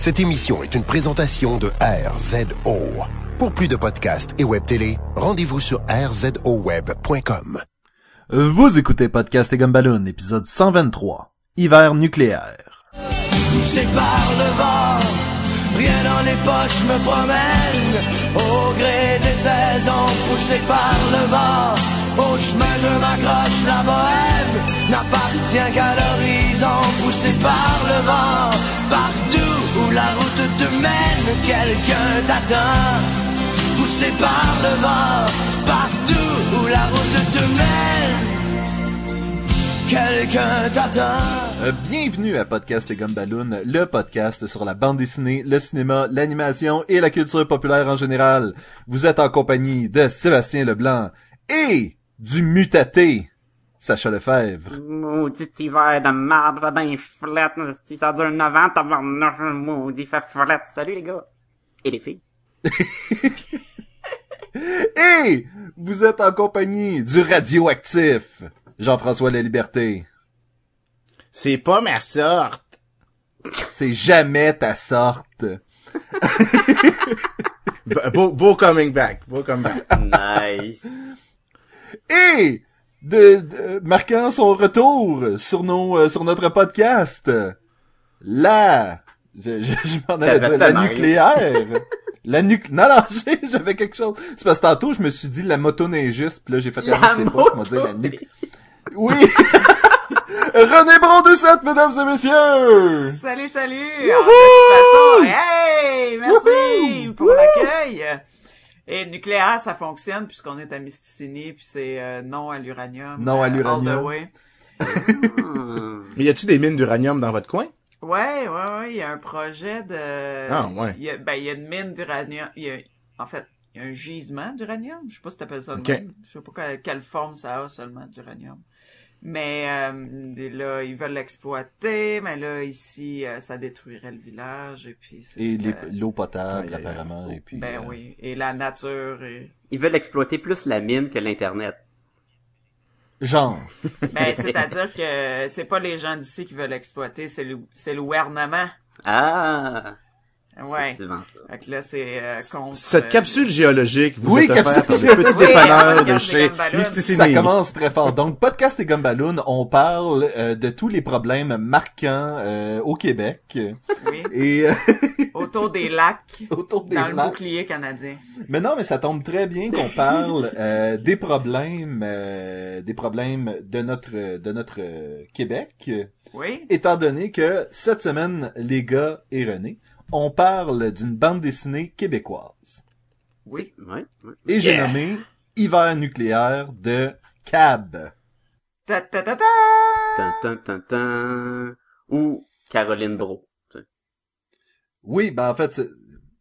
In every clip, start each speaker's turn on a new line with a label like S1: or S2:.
S1: Cette émission est une présentation de RZO. Pour plus de podcasts et web télé, rendez-vous sur rzoweb.com.
S2: Vous écoutez Podcast et Gumballoon, épisode 123, Hiver nucléaire.
S3: poussé par le vent. Rien dans les poches me promène au gré des saisons, poussé par le vent. Au chemin je m'accroche, la bohème n'appartient qu'à l'horizon, poussé par le vent.
S2: Bienvenue à Podcast et Gumballoon, le podcast sur la bande dessinée, le cinéma, l'animation et la culture populaire en général. Vous êtes en compagnie de Sébastien Leblanc et du mutaté, Sacha Lefebvre.
S4: Maudit hiver de marde, va ben flette. Si ça dure 9 ans, tabarnak, maudit fait flette. Salut les gars. Et les filles.
S2: Et vous êtes en compagnie du radioactif, Jean-François La Liberté.
S5: C'est pas ma sorte.
S2: C'est jamais ta sorte.
S5: Beau, beau coming back. Beau coming back.
S4: Nice.
S2: et de, de- marquant son retour sur nos euh, sur notre podcast. La je, je, je m'en allais dire la nucléaire. La nuc non non j'ai- j'avais quelque chose. C'est parce que tantôt je me suis dit la motoneigiste puis là j'ai fait
S4: La
S2: c'est pas je m'en dire la nuc oui. René Brondoucette mesdames et messieurs.
S6: Salut, salut! En toute façon, hey! Merci pour l'accueil! Et nucléaire, ça fonctionne puisqu'on est à Mysticini, puis c'est euh, non à l'uranium.
S2: Non à
S6: euh,
S2: l'uranium.
S6: all the way.
S4: Hmm.
S5: Mais y a-tu des mines d'uranium dans votre coin?
S6: Ouais, ouais, ouais, il y a un projet de...
S5: Ah, ouais.
S6: Il y a, ben, il y a une mine d'uranium, il y a, en fait, il y a un gisement d'uranium, je sais pas si t'appelles ça de
S5: Ok.
S6: même. Je sais pas quelle, quelle forme ça a seulement d'uranium. Mais euh, là, ils veulent l'exploiter, mais là, ici, euh, ça détruirait le village, et puis c'est...
S2: et
S6: euh,
S2: l'eau potable apparemment et puis
S6: Ben
S2: euh,
S6: oui, et la nature et...
S4: Ils veulent exploiter plus la mine que l'internet.
S2: genre
S6: Ben, c'est-à-dire que c'est pas les gens d'ici qui veulent exploiter, c'est le, c'est le gouvernement.
S4: Ah.
S6: Ouais.
S4: C'est souvent ça.
S6: Fait que là, c'est euh, contre...
S5: Cette
S6: euh,
S5: capsule géologique vous
S2: Oui,
S5: est offerte par
S2: capsule
S5: le petit
S6: Oui,
S5: dépanneur de chez. Mysticini.
S2: Ça commence très fort. Donc, Podcast et Gumballoon, on parle euh, de tous les problèmes marquants euh, au Québec
S6: Oui,
S2: et euh,
S6: autour des lacs,
S2: autour des
S6: dans le bouclier canadien.
S2: Mais non, mais ça tombe très bien qu'on parle euh, des problèmes, euh, des problèmes de notre de notre Québec,
S6: Oui,
S2: étant donné que cette semaine, les gars et René, on parle d'une bande dessinée québécoise.
S6: oui.
S4: Ouais.
S2: Et j'ai
S5: Yeah.
S2: nommé Hiver nucléaire de Cab.
S6: Ta ta ta ta!
S4: Tan, tan, tan, tan. Ou Caroline Bro.
S2: Oui, ben en fait,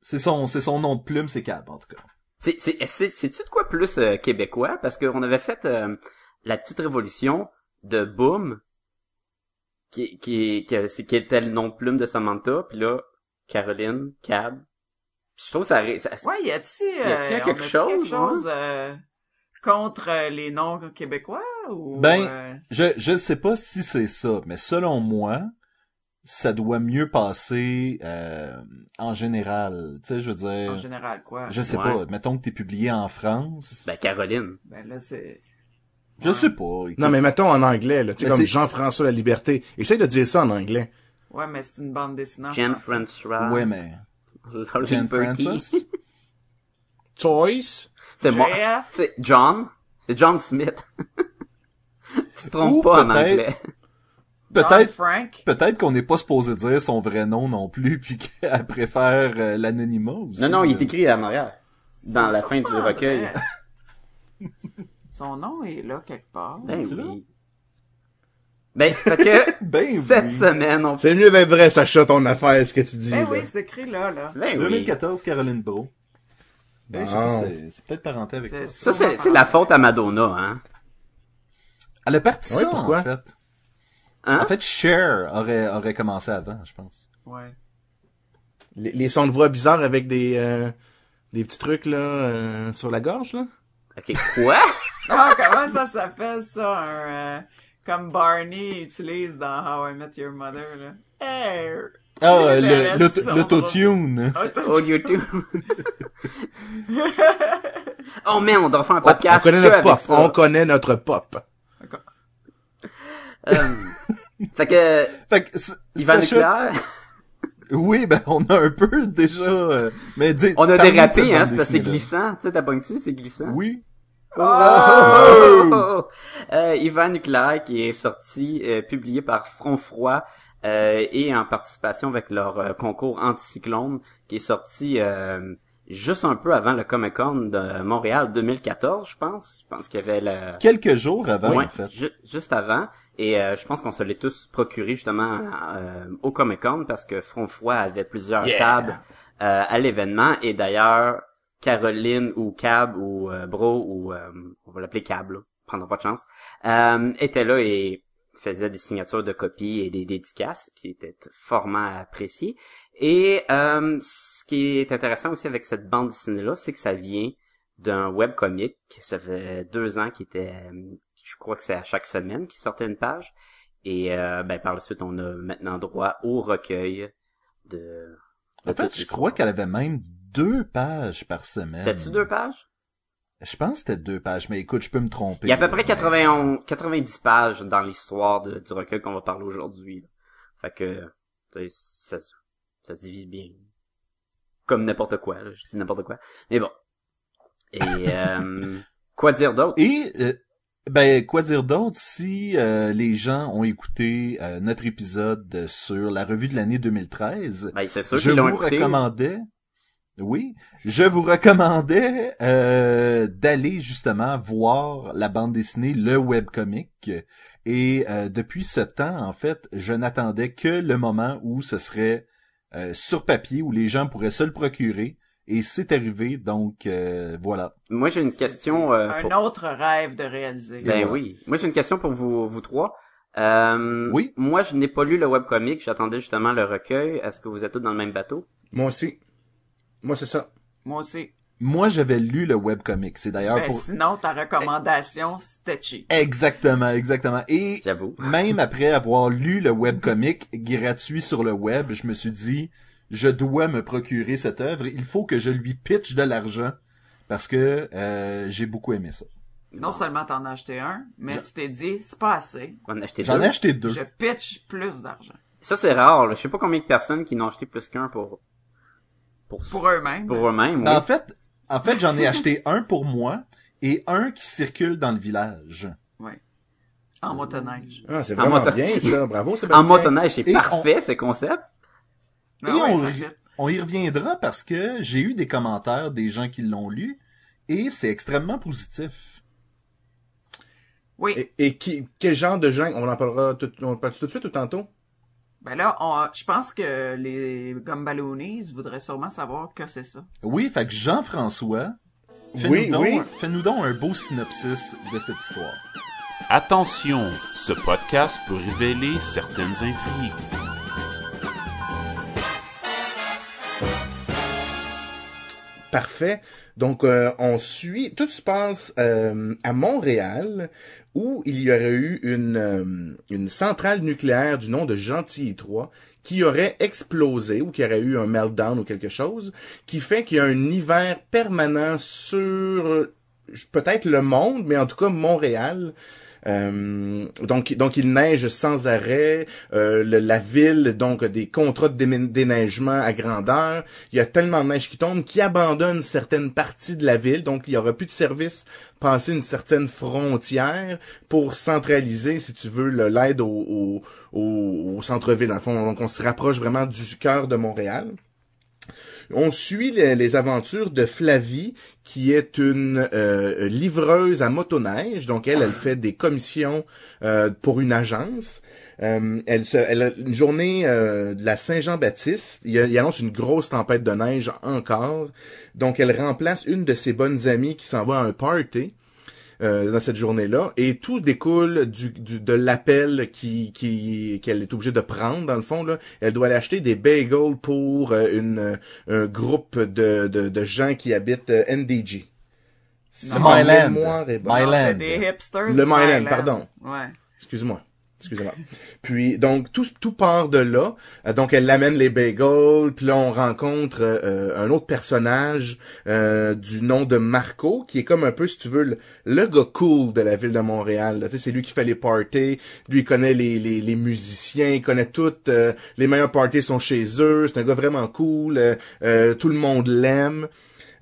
S2: c'est- son c'est son nom de plume, c'est Cab en tout cas.
S4: C'est, c'est, c'est, c'est-tu de quoi plus euh, québécois? Parce qu'on avait fait euh, la petite révolution de Boom, qui, qui, qui, c'est- qui était le nom de plume de Samantha, puis là, Caroline, Cab. Je trouve ça, ça
S6: Ouais, y a-tu,
S4: Y a-t-il
S6: euh,
S4: quelque chose,
S6: quelque chose euh, contre euh, les noms québécois ou
S2: Ben,
S6: euh,
S2: Je je sais pas si c'est ça, mais selon moi, ça doit mieux passer euh, en général. Tu sais, je veux dire,
S6: en général quoi?
S2: je sais
S4: Ouais.
S2: pas. Mettons que t'es publié en France.
S4: Ben, Caroline.
S6: Ben là c'est
S2: je sais pas. écoute.
S5: Non, mais mettons en anglais, là. Tu sais, comme Jean-François La Liberté. Essaye de dire ça en anglais.
S6: Ouais, mais c'est une bande dessinée. en
S4: Jen. François.
S2: Ouais, mais Jen. Francis.
S5: Toys.
S4: C'est moi. C'est John? C'est John Smith. tu te trompes
S2: Ou
S4: pas en
S2: peut-être-
S4: anglais.
S2: Peut-être
S6: Frank.
S2: peut-être qu'on n'est pas supposé dire son vrai nom non plus, puis qu'elle préfère euh, l'anonymat aussi.
S4: Non, non, il est écrit en arrière. Dans la fin du recueil.
S6: Son nom est là quelque part.
S4: Ben oui. Ben, fait que,
S2: Ben
S4: cette
S2: oui.
S4: semaine, on...
S5: C'est mieux d'être vrai, Sacha, ton affaire, ce que tu dis.
S6: Ben
S5: là.
S6: oui, c'est écrit là, là.
S4: Ben oui.
S2: 2014, Caroline Bro. Ben, je sais pas,
S5: Bon.
S2: c'est- peut-être parenté avec ça.
S4: Ça, c'est, c'est la faute à Madonna, hein.
S2: Elle a parti
S5: Ouais,
S2: ça,
S5: pourquoi?
S2: en fait.
S4: Hein?
S2: En fait, Cher aurait, aurait commencé avant, je pense.
S6: Ouais.
S5: Les, les sons de voix bizarres avec des, euh, des petits trucs, là, euh, sur la gorge, là?
S4: Ok, quoi?
S6: Ah, comment ça s'appelle ça, un, euh, comme Barney utilise dans How I Met Your Mother, là? Hey!
S2: Ah, l'autotune.
S6: Auto-
S4: Oh, oh, man, on doit faire un podcast.
S5: on connaît notre
S4: avec
S5: pop.
S4: ça.
S5: On connaît notre pop.
S4: Euh, fait que,
S2: Fait que,
S4: Yvan
S2: Sacha-
S4: Nucléaire,
S2: Oui, ben, on a un peu déjà, euh, mais dis,
S4: on a
S2: cette
S4: hein, c'est parce que c'est
S2: dessinée-là.
S4: glissant. Tu sais, t'as pogné c'est glissant.
S2: Oui.
S4: Oh! Euh, Yvan Nucléaire qui est sorti, euh, publié par Front Froid euh, et en participation avec leur euh, concours Anticyclone qui est sorti euh, juste un peu avant le Comic Con de Montréal 2014, je pense. Je pense qu'il y avait le...
S2: Quelques jours avant,
S4: Ouais,
S2: en fait.
S4: ju- juste avant. Et euh, je pense qu'on se l'est tous procuré justement euh, au Comic Con parce que Front Froid avait plusieurs
S5: Yeah.
S4: tables euh, à l'événement. Et d'ailleurs, Caroline ou Cab ou euh, Bro ou euh, on va l'appeler Cab, là, prendra pas de chance, euh, était là et faisait des signatures de copies et des dédicaces qui étaient fortement appréciées. Et euh, ce qui est intéressant aussi avec cette bande dessinée-là, c'est que ça vient d'un webcomic. Ça fait deux ans qu'il était, je crois que c'est à chaque semaine qu'il sortait une page. Et euh, ben, par la suite, on a maintenant droit au recueil de...
S2: En fait, je crois qu'elle avait même deux pages par semaine.
S4: T'as-tu deux pages?
S2: Je pense que c'était deux pages, mais écoute, je peux me tromper.
S4: Il y a à peu près
S2: Mais-
S4: 91, 90 pages dans l'histoire du recueil qu'on va parler aujourd'hui. Fait que ça, se- ça se divise bien. Comme n'importe quoi, là. je dis n'importe quoi. Mais bon. Et euh, quoi dire d'autre?
S2: Et euh, ben quoi dire d'autre si euh, les gens ont écouté euh, notre épisode sur la revue de l'année 2013
S4: Ben, c'est sûr
S2: Je vous recommandais oui, je vous recommandais euh, d'aller justement voir la bande dessinée Le Webcomic et euh, depuis ce temps en fait, je n'attendais que le moment où ce serait euh, sur papier où les gens pourraient se le procurer et c'est arrivé donc euh, voilà.
S4: Moi, j'ai une question. euh,
S6: Un
S4: pour-
S6: autre rêve de réaliser.
S4: Ben
S2: voilà.
S4: oui. Moi, j'ai une question pour vous, vous trois. Euh,
S2: Oui.
S4: Moi, je n'ai pas lu le webcomic. J'attendais justement le recueil. Est-ce que vous êtes tous dans le même bateau?
S5: Moi aussi. Moi, c'est ça.
S6: Moi aussi.
S2: Moi, j'avais lu le webcomic, c'est d'ailleurs
S6: Ben,
S2: pour
S6: sinon, ta recommandation, c'était cheap.
S2: Exactement, exactement. Et
S4: J'avoue.
S2: même après avoir lu le webcomic gratuit sur le web, je me suis dit, je dois me procurer cette œuvre. Il faut que je lui pitch de l'argent parce que euh, j'ai beaucoup aimé ça.
S6: Non seulement t'en as acheté un, mais
S2: Je-
S6: tu t'es dit, c'est pas assez.
S4: Acheté
S2: J'en ai acheté deux.
S6: Je pitch plus d'argent.
S4: Ça, c'est rare. Là. Je sais pas combien de personnes qui n'ont acheté plus qu'un pour... Pour,
S6: Pour eux-mêmes.
S4: pour eux-mêmes, oui.
S2: En fait, en fait, j'en ai acheté un pour moi et un qui circule dans le village.
S6: En motoneige.
S5: Ah, c'est
S4: En
S5: vraiment
S4: moto-
S5: bien, ça. Bravo, Sébastien.
S4: En motoneige, c'est parfait, ce concept.
S2: Et
S6: ouais,
S2: on, y-
S6: fit.
S2: on y reviendra parce que j'ai eu des commentaires des gens qui l'ont lu et c'est extrêmement positif.
S6: Oui.
S5: Et, et qui, quel genre de gens, on en parlera tout, on en parle tout de suite ou tantôt?
S6: Ben là, on, je pense que les Gumballoonies voudraient sûrement savoir que c'est ça.
S2: Oui, fait que Jean-François, fais-nous
S5: Oui,
S2: donc,
S5: oui.
S2: fais-nous donc un beau synopsis de cette histoire.
S7: Attention, ce podcast peut révéler certaines intrigues.
S5: Parfait. Donc, euh, on suit. Tout se passe euh, à Montréal, où il y aurait eu une, euh, centrale nucléaire du nom de Gentilly 3 qui aurait explosé ou qui aurait eu un meltdown ou quelque chose, qui fait qu'il y a un hiver permanent sur peut-être le monde, mais en tout cas Montréal. Euh, donc, donc il neige sans arrêt. Euh, la ville, donc, des contrats de déneigement à grandeur. Il y a tellement de neige qui tombe qui abandonne certaines parties de la ville. Donc, il y aura plus de service passer une certaine frontière pour centraliser, si tu veux, l'aide au, centre-ville. Donc, on se rapproche vraiment du cœur de Montréal. On suit les, aventures de Flavie, qui est une euh, livreuse à motoneige. Donc, elle, elle fait des commissions euh, pour une agence. Euh, elle, se, elle a une journée de la Saint-Jean-Baptiste. Il annonce une grosse tempête de neige encore. Donc, elle remplace une de ses bonnes amies qui s'en va à un party euh, dans cette journée-là. Et tout découle du, du- de l'appel qui qui qu'elle est obligée de prendre, dans le fond. Là. Elle doit aller acheter des bagels pour euh, une, un groupe de, de, de gens qui habitent euh, NDG. Si
S2: Myland. Myland.
S6: C'est des hipsters.
S5: Le Myland, pardon.
S6: Ouais.
S5: Excuse-moi. Excusez-moi. Puis donc tout tout part de là. Euh, donc elle amène les bagels, puis là on rencontre euh, un autre personnage euh, du nom de Marco qui est comme un peu si tu veux le, le gars cool de la ville de Montréal. c'est lui qui fait les parties, lui il connaît les les, musiciens, il connaît toutes euh, les meilleurs parties sont chez eux, c'est un gars vraiment cool, euh, euh, tout le monde l'aime.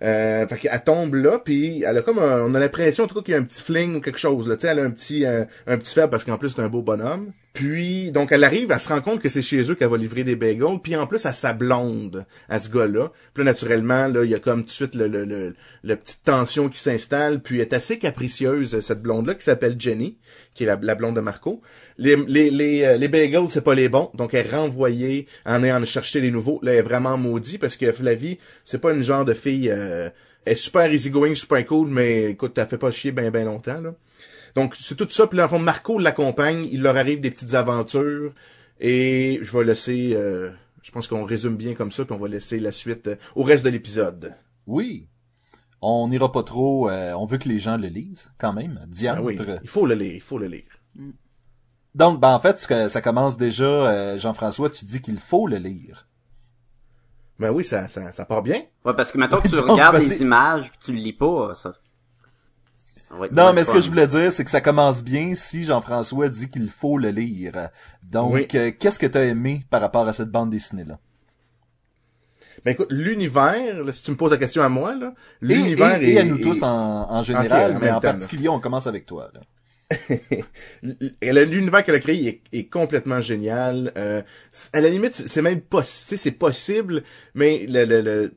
S5: Euh, fait qu'elle tombe là, puis elle a comme un- on a l'impression en tout cas qu'il y a un petit fling ou quelque chose là, tu sais, elle a un petit euh, un petit faible parce qu'en plus c'est un beau bonhomme. Puis donc elle arrive, elle se rend compte que c'est chez eux qu'elle va livrer des bagels, puis en plus à sa blonde, à ce gars-là. Puis là naturellement là, il y a comme tout de suite le le, le, le petite tension qui s'installe, puis elle est assez capricieuse cette blonde là qui s'appelle Jenny, qui est la, blonde de Marco. Les les les, euh, les bagels c'est pas les bons, donc elle est renvoyée en allant chercher les nouveaux. Là elle est vraiment maudite parce que Flavie, c'est pas une genre de fille euh, elle est super easygoing, super cool, mais écoute, t'as fait pas chier ben ben longtemps là. Donc c'est tout ça, puis là, en fond, Marco l'accompagne, il leur arrive des petites aventures, et je vais laisser, euh, je pense qu'on résume bien comme ça, puis on va laisser la suite euh, au reste de l'épisode.
S2: Oui. On n'ira pas trop, euh, on veut que les gens le lisent, quand même.
S5: Ah
S2: Diantre.
S5: oui, il faut le lire, il faut le lire.
S2: Donc, ben, en fait, ce que- ça commence déjà, euh, Jean-François, tu dis qu'il faut le lire.
S5: Ben oui, ça, ça, ça part bien.
S4: Ouais, parce que maintenant que tu regardes
S2: vas-y.
S4: les images pis tu le lis pas, ça.
S2: Non, mais ce que je voulais dire, c'est que ça commence bien si Jean-François dit qu'il faut le lire. Donc,
S5: Oui.
S2: euh, qu'est-ce que t'as aimé par rapport à cette bande dessinée-là?
S5: Ben écoute, l'univers, là, si tu me poses la question à moi, là,
S2: Et,
S5: l'univers
S2: et- et
S5: est...
S2: à nous tous en, en général, mais en
S5: temps, là.
S2: particulier, on commence avec toi. Là.
S5: L'univers qu'elle a créé est, est complètement génial. Euh, à la limite, c'est même sais, c'est possible, mais le, le, le-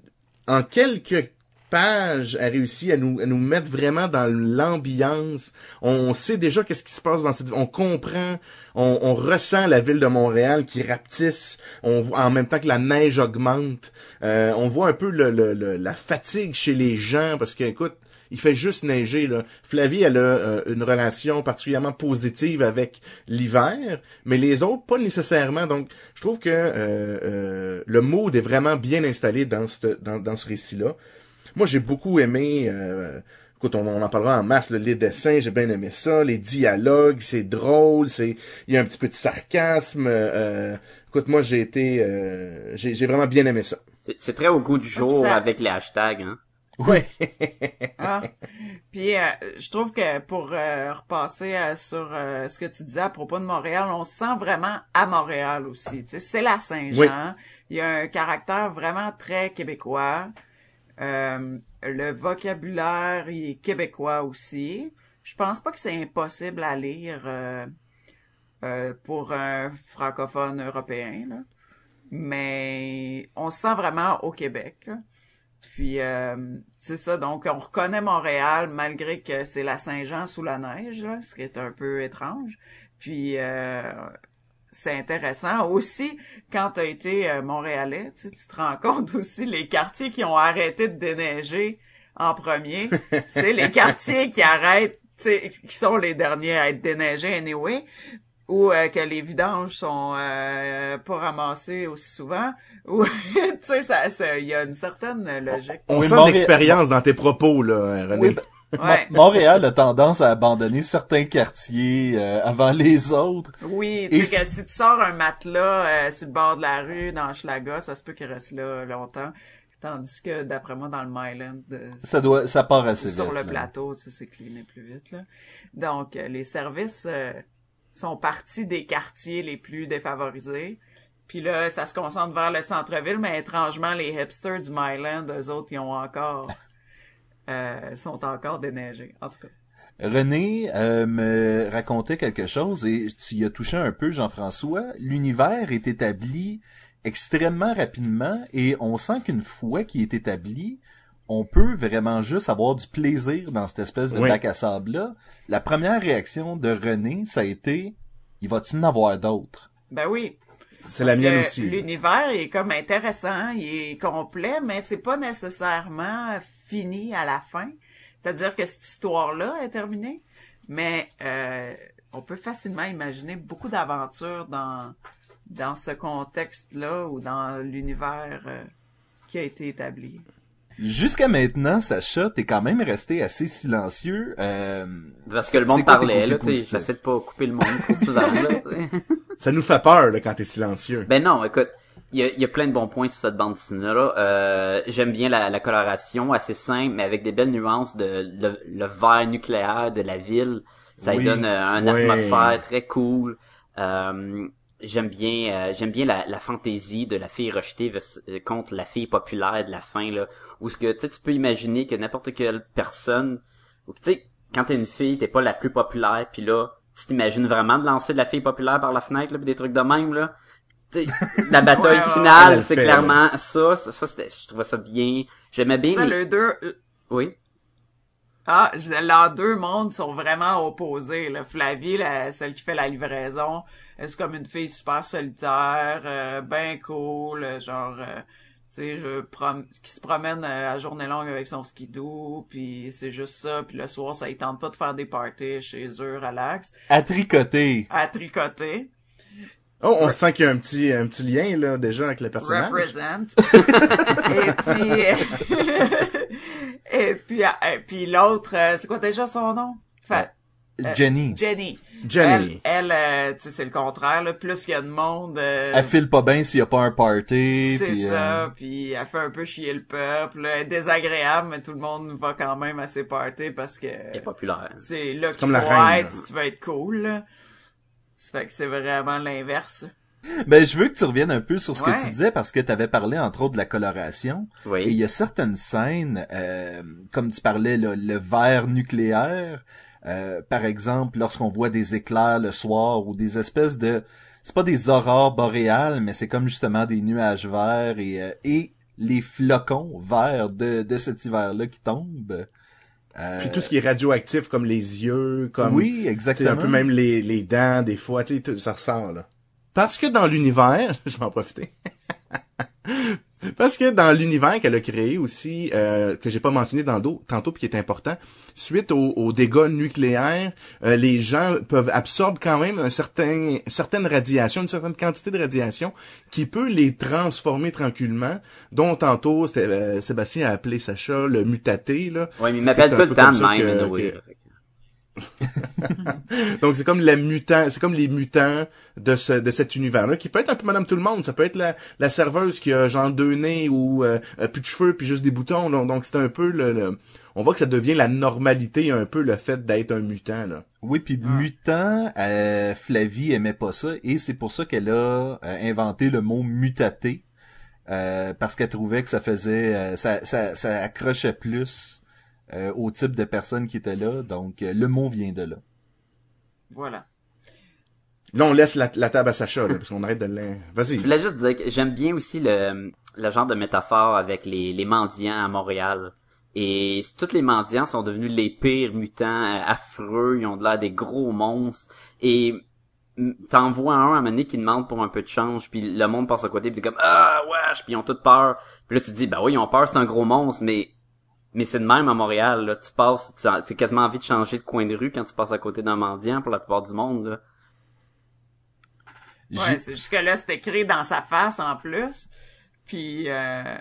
S5: en quelques pages, elle réussit à nous, à nous mettre vraiment dans l'ambiance. On sait déjà qu'est-ce qui se passe dans cette, on comprend, on, ressent la ville de Montréal qui rapetisse. On voit en même temps que la neige augmente. Euh, on voit un peu la fatigue chez les gens parce que, écoute, il fait juste neiger là. Flavie elle a euh, une relation particulièrement positive avec l'hiver, mais les autres pas nécessairement. Donc je trouve que euh, le mood est vraiment bien installé dans ce dans, dans ce récit-là. Moi j'ai beaucoup aimé. Euh, écoute, on, on en parlera en masse. là, les dessins, j'ai bien aimé ça. Les dialogues, c'est drôle. C'est il y a un petit peu de sarcasme. euh, écoute, moi j'ai été euh, j'ai j'ai vraiment bien aimé ça.
S4: C'est- C'est très au goût du jour
S6: Ça-
S4: avec les hashtags, hein.
S5: Ouais.
S6: Ah. Puis euh, je trouve que pour euh, repasser euh, sur euh, ce que tu disais à propos de Montréal, on se sent vraiment à Montréal aussi. Tu sais, c'est la Saint-Jean.
S5: Oui.
S6: Il y a un caractère vraiment très québécois. Euh, le vocabulaire est québécois aussi. Je pense pas que c'est impossible à lire euh, euh, pour un francophone européen. Là. Mais on se sent vraiment au Québec. là. Puis euh, c'est ça, donc on reconnaît Montréal malgré que c'est la Saint-Jean sous la neige, là, ce qui est un peu étrange. Puis euh, c'est intéressant aussi quand tu as été euh, montréalais, tu, sais, tu te rends compte aussi les quartiers qui ont arrêté de déneiger en premier, c'est les quartiers qui arrêtent, tu sais, qui sont les derniers à être déneigés anyway ou euh, que les vidanges sont euh, pas ramassés aussi souvent ou tu sais ça ça- il y a une certaine logique
S5: On
S2: Oui,
S5: sent
S2: Montréal-
S5: l'expérience dans tes propos là, René.
S2: Oui,
S6: ouais
S2: Montréal a tendance à abandonner certains quartiers euh, avant les autres.
S6: oui tu sais que si tu sors un matelas euh, sur le bord de la rue dans Schlaga ça se peut qu'il reste là longtemps tandis que d'après moi dans le Myland euh,
S2: Ça doit, ça part assez
S6: sur
S2: vite.
S6: le
S2: là.
S6: plateau, tu sais, c'est plus vite, là. Donc, euh, les services euh, sont partis des quartiers les plus défavorisés. Puis là, ça se concentre vers le centre-ville, mais étrangement, les hipsters du Myland, eux autres, ils ont encore... euh, sont encore déneigés, en tout cas.
S2: René euh, me racontait quelque chose et tu y as touché un peu, Jean-François. L'univers est établi extrêmement rapidement et on sent qu'une fois qu'il est établi, on peut vraiment juste avoir du plaisir dans cette espèce de
S5: Oui.
S2: bac à sable-là. La première réaction de René, ça a été, il va-tu en avoir d'autres?
S6: Ben oui.
S5: C'est la mienne aussi.
S6: L'univers est comme intéressant, il est complet, mais c'est pas nécessairement fini à la fin. C'est-à-dire que cette histoire-là est terminée, mais euh, on peut facilement imaginer beaucoup d'aventures dans dans ce contexte-là ou dans l'univers euh, qui a été établi.
S2: Jusqu'à maintenant, Sacha, t'es quand même resté assez silencieux. Euh,
S4: Parce que le monde
S2: quoi
S4: parlait, là,
S2: côtés
S4: tu sais,
S2: positifs?
S4: j'essaie de pas couper le monde trop souvent, là, tu sais.
S5: Ça nous fait peur, là, quand t'es silencieux.
S4: Ben non, écoute, il y a, y a plein de bons points sur cette bande dessinée-là. Euh, J'aime bien la, la coloration, assez simple, mais avec des belles nuances de le, le vert nucléaire de la ville. Ça
S2: Oui.
S4: donne euh, une
S5: Ouais.
S4: atmosphère très cool. Euh, j'aime bien euh, j'aime bien la, la fantaisie de la fille rejetée euh, contre la fille populaire de la fin là où ce que tu sais tu peux imaginer que n'importe quelle personne tu sais quand t'es une fille t'es pas la plus populaire puis là tu t'imagines vraiment de lancer de la fille populaire par la fenêtre là pis des trucs de même là? La bataille
S6: Ouais,
S4: finale
S5: ouais.
S4: c'est
S5: le
S4: clairement ça ça, ça, c'était je trouvais ça bien j'aimais bien
S6: Ça,
S4: les-
S6: les deux,
S4: oui
S6: Ah, je- leurs deux mondes sont vraiment opposés. Là. Flavie, la- celle qui fait la livraison, elle, c'est comme une fille super solitaire, euh, ben cool, euh, genre, euh, sais, je prom- qui se promène euh, à journée longue avec son skidoo, puis c'est juste ça, puis le soir, ça ne tente pas de faire des parties chez eux, relax,
S2: À tricoter.
S6: à tricoter.
S5: Oh, on sent qu'il y a un petit, un petit lien, là, déjà, avec le personnage.
S6: Represent. et puis, et puis, et puis l'autre, euh, c'est quoi déjà son nom? Fa- Euh,
S2: Jenny.
S6: Jenny.
S5: Jenny.
S6: Elle, elle euh, tu sais, c'est le contraire, là. Plus qu'il y a de monde, euh,
S2: Elle file pas bien s'il y a pas un party.
S6: c'est ça,
S2: euh,
S6: puis elle fait un peu chier le peuple. Elle est désagréable, mais tout le monde va quand même à ses parties parce que
S4: elle est populaire
S6: c'est là qu'il
S5: comme la
S6: faut si tu veux être cool, là. Ça fait que c'est vraiment l'inverse.
S2: Ben, je veux que tu reviennes un peu sur ce
S6: Ouais.
S2: que tu disais parce que tu avais parlé entre autres de la coloration.
S4: oui
S2: Et il y a certaines scènes, euh, comme tu parlais, là, le verre nucléaire, euh, par exemple, lorsqu'on voit des éclairs le soir ou des espèces de... C'est pas des aurores boréales, mais c'est comme justement des nuages verts et, euh, et les flocons verts de, de cet hiver-là qui tombent. Euh,
S5: Puis tout ce qui est radioactif, comme les yeux, comme...
S2: oui,
S5: C'est
S2: exactement.
S5: un peu même les, les dents, des fois, tu sais, tout- ça ressort, là. Parce que dans l'univers, je vais en profiter. Parce que dans l'univers qu'elle a créé aussi, euh, que j'ai pas mentionné dans tantôt, puis qui est important, suite aux, aux dégâts nucléaires, euh, les gens peuvent absorber quand même un certain, certaine radiation, une certaine quantité de radiation qui peut les transformer tranquillement, dont tantôt euh, Sébastien a appelé Sacha le mutaté, là.
S4: ouais mais il m'appelle tout le temps même
S5: que-
S4: anyway,
S5: que- Donc c'est comme la mutant, c'est comme les mutants de ce de cet univers-là qui peut être un peu Madame Tout le Monde. Ça peut être la, la serveuse qui a genre deux nez ou euh, euh, plus de cheveux puis juste des boutons. Donc, donc c'est un peu le, le- on voit que ça devient la normalité un peu le fait d'être un mutant là.
S2: Oui, puis mutant, euh, Flavie aimait pas ça et c'est pour ça qu'elle a euh, inventé le mot mutaté euh, parce qu'elle trouvait que ça faisait, euh, ça, ça, ça accrochait plus euh, au type de personne qui était là. Donc euh, le mot vient de là.
S6: Voilà.
S5: Là on laisse la, la table à Sacha là, parce qu'on arrête de l'in... Vas-y.
S4: Je voulais juste dire que j'aime bien aussi le, le genre de métaphore avec les, les mendiants à Montréal. Et tous les mendiants sont devenus les pires mutants, euh, affreux, ils ont de l'air des gros monstres. Et t'en vois un à un moment donné qui demande pour un peu de change, puis le monde passe à côté, puis c'est comme « Ah, wesh! » Puis ils ont toute peur. Puis là, tu te dis « Ben oui, ils ont peur, c'est un gros monstre, mais... » Mais c'est de même à Montréal, là. Tu passes, tu as quasiment envie de changer de coin de rue quand tu passes à côté d'un mendiant pour la plupart du monde, là.
S6: Ouais, c'est jusque là c'est écrit dans sa face en plus. Puis euh,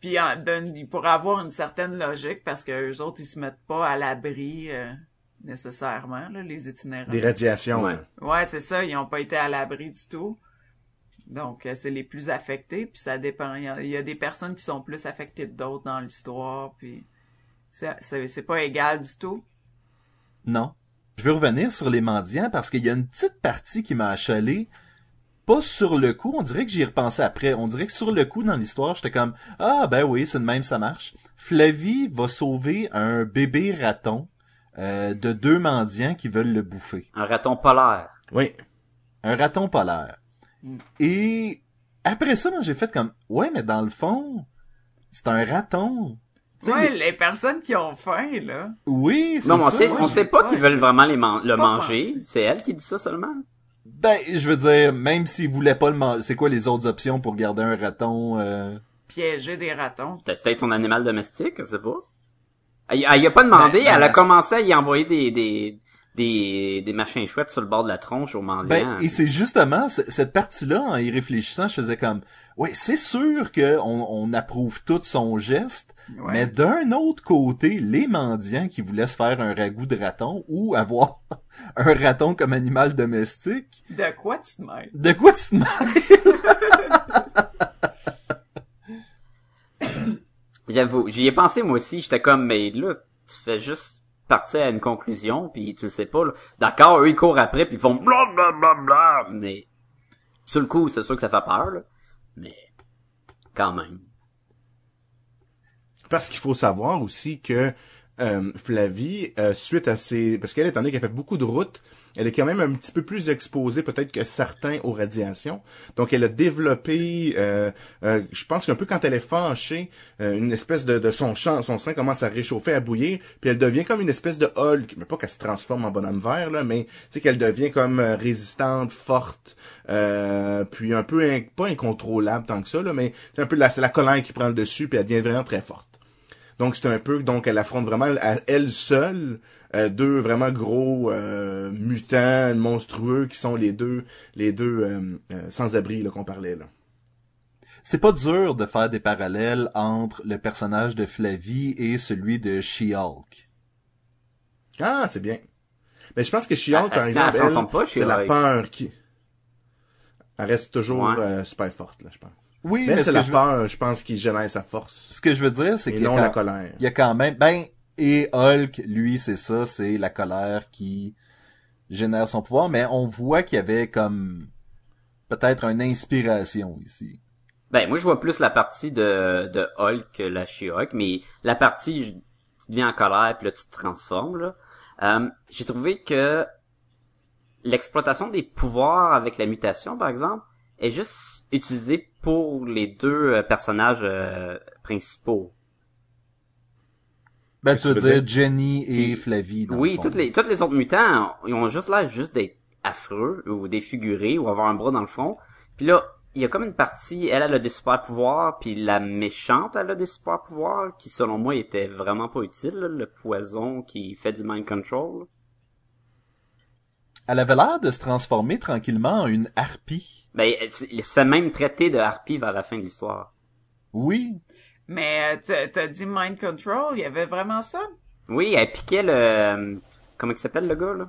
S6: puis en- il pourrait avoir une certaine logique parce que eux autres ils se mettent pas à l'abri euh, nécessairement là, les itinérants.
S5: Des radiations.
S4: Ouais.
S5: là.
S6: Ouais, c'est ça, ils ont pas été à l'abri du tout. Donc euh, c'est les plus affectés puis ça dépend il y, a, il y a des personnes qui sont plus affectées que d'autres dans l'histoire puis c'est c'est c'est pas égal du tout.
S2: Non. Je veux revenir sur les mendiants parce qu'il y a une petite partie qui m'a achalé. Pas sur le coup, on dirait que j'y ai repensé après. On dirait que sur le coup dans l'histoire, j'étais comme ah ben oui, c'est de même ça marche. Flavie va sauver un bébé raton euh, de deux mendiants qui veulent le bouffer.
S4: Un raton polaire.
S5: Oui.
S2: Un raton polaire. Et après ça, moi j'ai fait comme ouais, mais dans le fond, c'est un raton. Tu sais,
S6: Ouais, les personnes qui ont faim là.
S2: Oui, c'est
S4: Non, mais on
S2: ça.
S4: sait,
S6: Moi,
S4: on sait pas qu'ils veulent vraiment les man- le manger. C'est elle qui dit ça seulement?
S2: Ben, je veux dire, même s'ils voulaient pas le manger, c'est quoi les autres options pour garder un raton euh...
S6: piéger des ratons.
S4: C'était peut-être son animal domestique, je sais pas. Elle, elle y a pas demandé,
S5: Ben,
S4: elle a
S5: ben,
S4: commencé à y envoyer des, des, des, des machins chouettes sur le bord de la tronche au mendiant.
S2: Ben, et c'est justement c- cette partie-là, en y réfléchissant, je faisais comme, ouais, c'est sûr que on, on approuve tout son geste,
S6: Ouais.
S2: mais d'un autre côté, les mendiants qui voulaient se faire un ragoût de raton ou avoir un raton comme animal domestique,
S6: De quoi tu te mêles?
S2: de quoi tu te mêles?
S4: J'avoue, j'y ai pensé moi aussi, j'étais comme, mais là, tu fais juste partir à une conclusion, puis tu le sais pas. D'accord, eux, ils courent après, puis ils font bla bla bla bla, mais sur le coup, c'est sûr que ça fait peur, là. Mais, quand même.
S5: Parce qu'il faut savoir aussi que euh, Flavie, euh, suite à ses... Parce qu'elle, étant donné qu'elle fait beaucoup de routes, elle est quand même un petit peu plus exposée peut-être que certains aux radiations. Donc elle a développé, euh, euh, je pense qu'un peu quand elle est fâchée, euh, une espèce de, de son son sang commence à réchauffer, à bouillir, puis elle devient comme une espèce de Hulk, mais pas qu'elle se transforme en bonhomme vert, là, mais sais qu'elle devient comme résistante, forte, puis un peu, pas incontrôlable tant que ça, là, mais c'est un peu la, c'est la colère qui prend le dessus, puis elle devient vraiment très forte. Donc c'est un peu donc elle affronte vraiment à elle seule euh, deux vraiment gros euh, mutants monstrueux qui sont les deux les deux euh, euh, sans-abri là qu'on parlait là.
S2: C'est pas dur de faire des parallèles entre le personnage de Flavie et celui de She-Hulk.
S5: Ah, c'est bien. Mais je pense que She-Hulk
S4: Elle-
S5: par exemple, c'est la peur qui elle reste toujours
S4: Ouais.
S5: euh, super forte là, je pense.
S2: Oui,
S5: Mais
S2: mais
S5: c'est
S2: ce
S5: la
S2: que, je,
S5: peur, je pense, qui génère sa force
S2: ce que je veux dire, c'est
S5: et
S2: qu'il y a
S5: non
S2: quand-
S5: la colère.
S2: il y a quand même ben et Hulk lui c'est ça c'est la colère qui génère son pouvoir mais on voit qu'il y avait comme peut-être une inspiration ici
S4: Ben, moi, je vois plus la partie de, de Hulk que la She-Hulk, mais la partie, je- tu deviens en colère, puis là, tu te transformes, là. Euh, j'ai trouvé que l'exploitation des pouvoirs avec la mutation, par exemple, est juste utilisée pour les deux euh, personnages euh, principaux.
S2: ben tu veux dire Jenny et Flavie dans
S4: Oui,
S2: fond.
S4: toutes les, toutes les autres mutants, ils ont juste l'air juste d'être affreux, ou défigurés, ou avoir un bras dans le front. Puis là, il y a comme une partie, elle, elle a des super pouvoirs, puis la méchante, elle a des super pouvoirs, qui selon moi étaient vraiment pas utiles, là, le poison qui fait du mind control.
S2: Elle avait l'air de se transformer tranquillement en une harpie
S4: Ben, c'est c'est même traité de harpie vers la fin de l'histoire.
S2: oui
S6: Mais euh, t'as- t'as dit mind control, il y avait vraiment ça?
S4: Oui, elle piquait le... Comment il s'appelle le gars, là?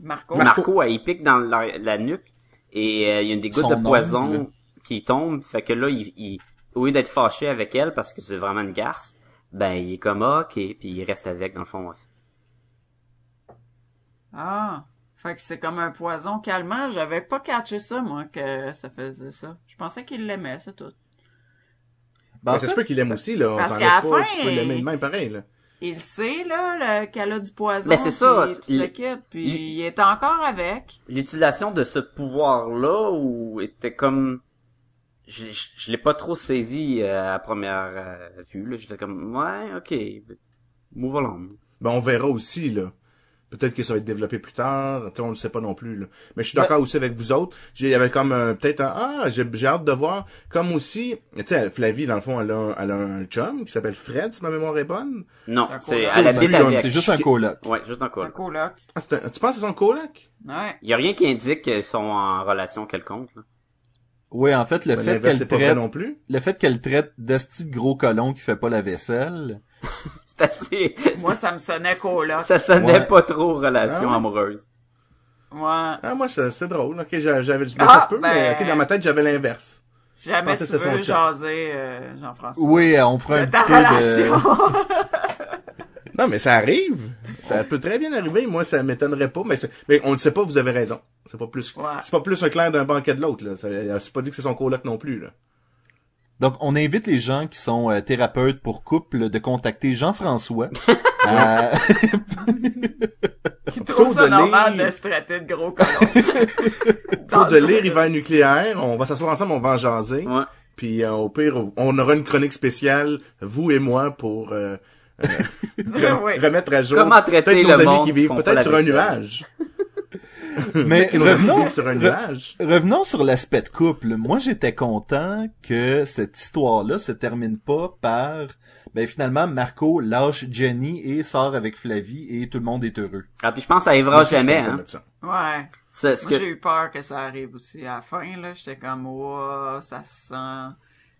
S6: Marco?
S4: Marco, elle, il pique dans la, la nuque et euh, il y a une des gouttes
S2: Son
S4: de poison qui tombe. Fait que là, il, il- au lieu d'être fâché avec elle parce que c'est vraiment une garce, ben il est comme ah, ok, puis il reste avec dans le fond. ouais.
S6: Ah. Fait que c'est comme un poison calmant. J'avais pas catché ça, moi, que ça faisait ça. Je pensais qu'il l'aimait, c'est tout.
S2: Ben, en
S5: Mais ça se peut qu'il l'aime aussi là,
S6: Parce qu'à la
S5: pas,
S6: fin,
S5: tu peux l'aimer de
S6: il-
S5: même pareil là.
S6: Il sait, là, le- qu'elle a du poison.
S4: Ben, c'est ça,
S6: puis
S4: il-
S6: puis
S4: il-
S6: il est encore avec.
S4: L'utilisation de ce pouvoir-là ou était comme je, je, je l'ai pas trop saisi euh, à première euh, vue. Là, j'étais comme ouais, ok, move along.
S5: Ben on verra aussi là. Peut-être que ça va être développé plus tard, tu sais, on le sait pas non plus là. Mais je suis d'accord aussi avec vous autres. J'ai il y avait comme euh, peut-être un ah, j'ai hâte de voir comme aussi, tu sais Flavie dans le fond elle a, un- elle a un chum qui s'appelle Fred si ma mémoire est bonne.
S4: Non,
S6: C'est coloc.
S4: elle habite avec.
S2: c'est juste un coloc
S4: Ouais, juste un
S6: Un
S4: coloc.
S6: coloc.
S5: Ah, un- tu penses que c'est son coloc?
S6: Ouais.
S4: Il y a rien qui indique qu'ils sont en relation quelconque. Là.
S2: oui en fait le
S5: Ben,
S2: fait qu'elle
S5: c'est pas vrai
S2: traite
S5: non plus.
S2: le fait qu'elle traite d'asti de gros colon qui fait pas la vaisselle
S4: C'est assez.
S6: Moi, ça me sonnait coloc.
S4: ça sonnait
S2: Ouais.
S4: pas trop relation
S5: Ah ouais?
S4: amoureuse.
S6: Ouais.
S5: Ah moi c'est drôle. OK, j'a- j'avais ben,
S6: Ah,
S5: ça se peut mais
S6: ben-
S5: OK, dans ma tête j'avais l'inverse.
S6: Si jamais tu veux jaser, euh, Jean-François.
S2: oui on fera un petit peu de
S6: relation.
S5: Non, mais ça arrive. Ça peut très bien arriver. Moi, ça m'étonnerait pas. Mais, mais on le sait pas, vous avez raison. C'est pas plus,
S6: Ouais.
S5: c'est pas plus un clair d'un banquet de l'autre, là. Ça- C'est pas dit que c'est son coloc non plus, là.
S2: Donc, on invite les gens qui sont euh, thérapeutes pour couple de contacter Jean-François. Euh,
S6: Qui trouve ça
S5: de
S6: normal se traiter de gros colons.
S5: Pour de lire hiver nucléaire, on va s'asseoir ensemble, on va en jaser.
S4: Ouais.
S5: Puis euh, au pire, on aura une chronique spéciale, vous et moi, pour euh, euh, re-
S6: Oui.
S5: remettre à jour
S4: Comment traiter
S5: peut-être nos
S4: le
S5: amis
S4: monde
S5: qui vivent peut-être sur un nuage.
S2: Mais revenons,
S5: sur un
S2: re-
S5: nuage.
S2: revenons sur l'aspect de couple. Moi, j'étais content que cette histoire-là se termine pas par, ben finalement, Marco lâche Jenny et sort avec Flavie et tout le monde est heureux.
S4: Ah, puis je pense que ça arrivera jamais, hein.
S6: Ouais. Moi,
S4: que...
S6: j'ai eu peur que ça arrive aussi. À la fin, là, j'étais comme, oh, ça sent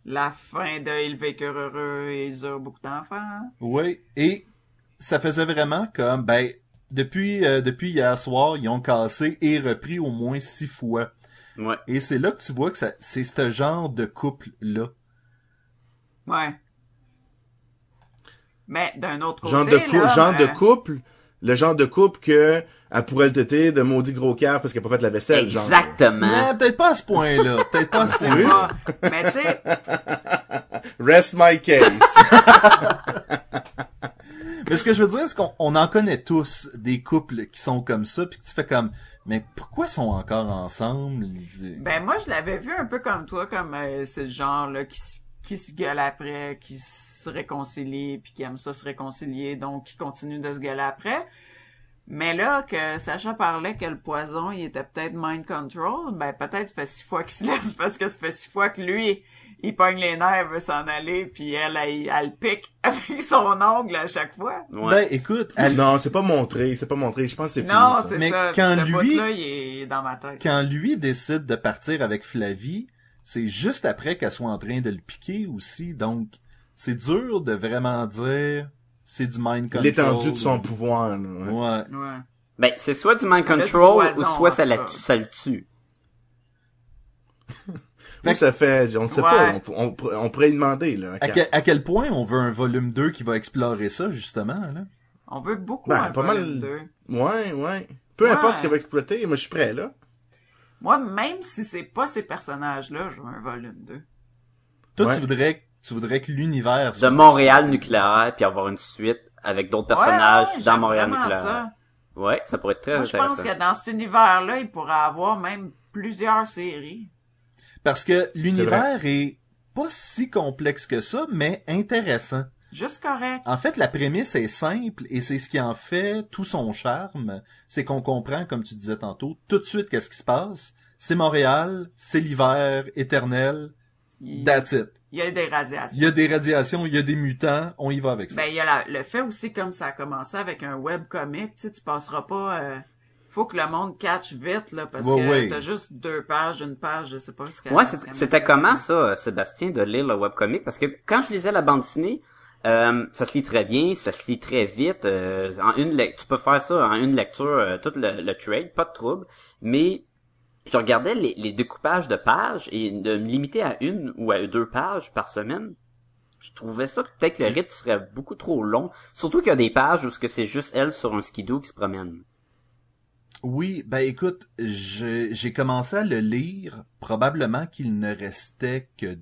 S6: la fin de Ils vécurent heureux et ils eurent beaucoup d'enfants.
S2: Oui, et ça faisait vraiment comme, ben, depuis, euh, depuis hier soir, ils ont cassé et repris au moins six fois.
S4: Ouais.
S2: Et c'est là que tu vois que ça, c'est ce genre de couple-là.
S6: Ouais. Mais d'un autre côté,
S5: Genre de, cou-
S6: là,
S5: genre de
S6: euh,
S5: couple, le genre de couple que elle pourrait le têter de maudit gros cave parce qu'elle a pas fait la vaisselle. genre.
S4: Exactement.
S2: Non, peut-être pas à ce point-là. Peut-être pas à ce point-là.
S6: Mais tu sais,
S5: Rest my case.
S2: Mais ce que je veux dire, c'est qu'on on en connaît tous des couples qui sont comme ça, puis que tu fais comme, mais pourquoi sont encore ensemble?
S6: ben moi, je l'avais vu un peu comme toi, comme euh, c'est le genre là qui, qui se gueule après, qui se réconcilie, puis qui aime ça se réconcilier, donc qui continue de se gueuler après. Mais là, que Sacha parlait que le poison, il était peut-être mind control, ben peut-être ça fait six fois qu'il se laisse, parce que ça fait six fois que lui, il pogne les nerfs, veut s'en aller, puis elle, elle, elle pique avec son ongle à chaque fois.
S4: Ouais.
S2: Ben, écoute, elle-
S5: non, c'est pas montré, c'est pas montré. Je pense que c'est fini.
S6: Non,
S5: ça.
S6: c'est
S2: Mais
S6: ça.
S2: quand
S6: Ce
S2: lui-
S6: bout-là, il est dans ma tête.
S2: quand lui décide de partir avec Flavie, c'est juste après qu'elle soit en train de le piquer aussi, donc c'est dur de vraiment dire c'est du mind control.
S5: L'étendue de son pouvoir. là, ouais.
S2: Ouais.
S6: Ouais.
S4: Ben, c'est soit du mind control
S6: poison,
S4: ou soit ça, la tue, ça le tue.
S5: Où ça fait, on sait
S6: Ouais.
S5: pas, on, on, on pourrait lui demander, là.
S2: À, quel, à quel point on veut un volume 2 qui va explorer ça, justement, là?
S6: On veut beaucoup
S5: Ben,
S6: un
S5: pas
S6: volume
S5: mal.
S6: deux.
S5: Ouais, ouais. Peu
S6: Ouais.
S5: importe ce qu'elle va exploiter, moi je suis prêt, là.
S6: Moi, même si c'est pas ces personnages-là, je veux un volume 2.
S2: Toi,
S5: Ouais.
S2: tu voudrais, tu voudrais que l'univers
S4: De. Montréal nucléaire, puis avoir une suite avec d'autres personnages dans Montréal nucléaire.
S6: ça.
S4: Ouais, ça pourrait être très
S6: Moi, je
S4: intéressant.
S6: pense que dans cet univers-là, il pourrait avoir même plusieurs séries.
S2: Parce que l'univers est pas si complexe que ça, mais intéressant.
S6: Juste correct.
S2: En fait, la prémisse est simple et c'est ce qui en fait tout son charme. C'est qu'on comprend, comme tu disais tantôt, tout de suite qu'est-ce qui se passe. C'est Montréal, c'est l'hiver éternel,
S6: Il,
S2: that's it.
S6: il y a des radiations.
S2: Il y a des radiations, il y a des mutants, on y va avec ça.
S6: Ben, il y a la- le fait aussi, comme ça a commencé avec un webcomic, tu sais, tu passeras pas... euh, faut que le monde catch vite, là, parce
S2: Ouais,
S6: que
S2: ouais.
S6: t'as juste deux pages, une page, je sais pas ce qu'elle
S4: Ouais, c'était comment ça, Sébastien, de lire le webcomic? Parce que quand je lisais la bande dessinée, euh, ça se lit très bien, ça se lit très vite. euh, en une tu peux faire ça en une lecture, euh, tout le, le trade, pas de trouble. Mais je regardais les, les découpages de pages et de me limiter à une ou à deux pages par semaine. Je trouvais ça que peut-être que le rythme serait beaucoup trop long. Surtout qu'il y a des pages où ce que c'est juste elle sur un skidoo qui se promène.
S2: Oui, ben écoute, je- j'ai commencé à le lire, probablement qu'il ne restait que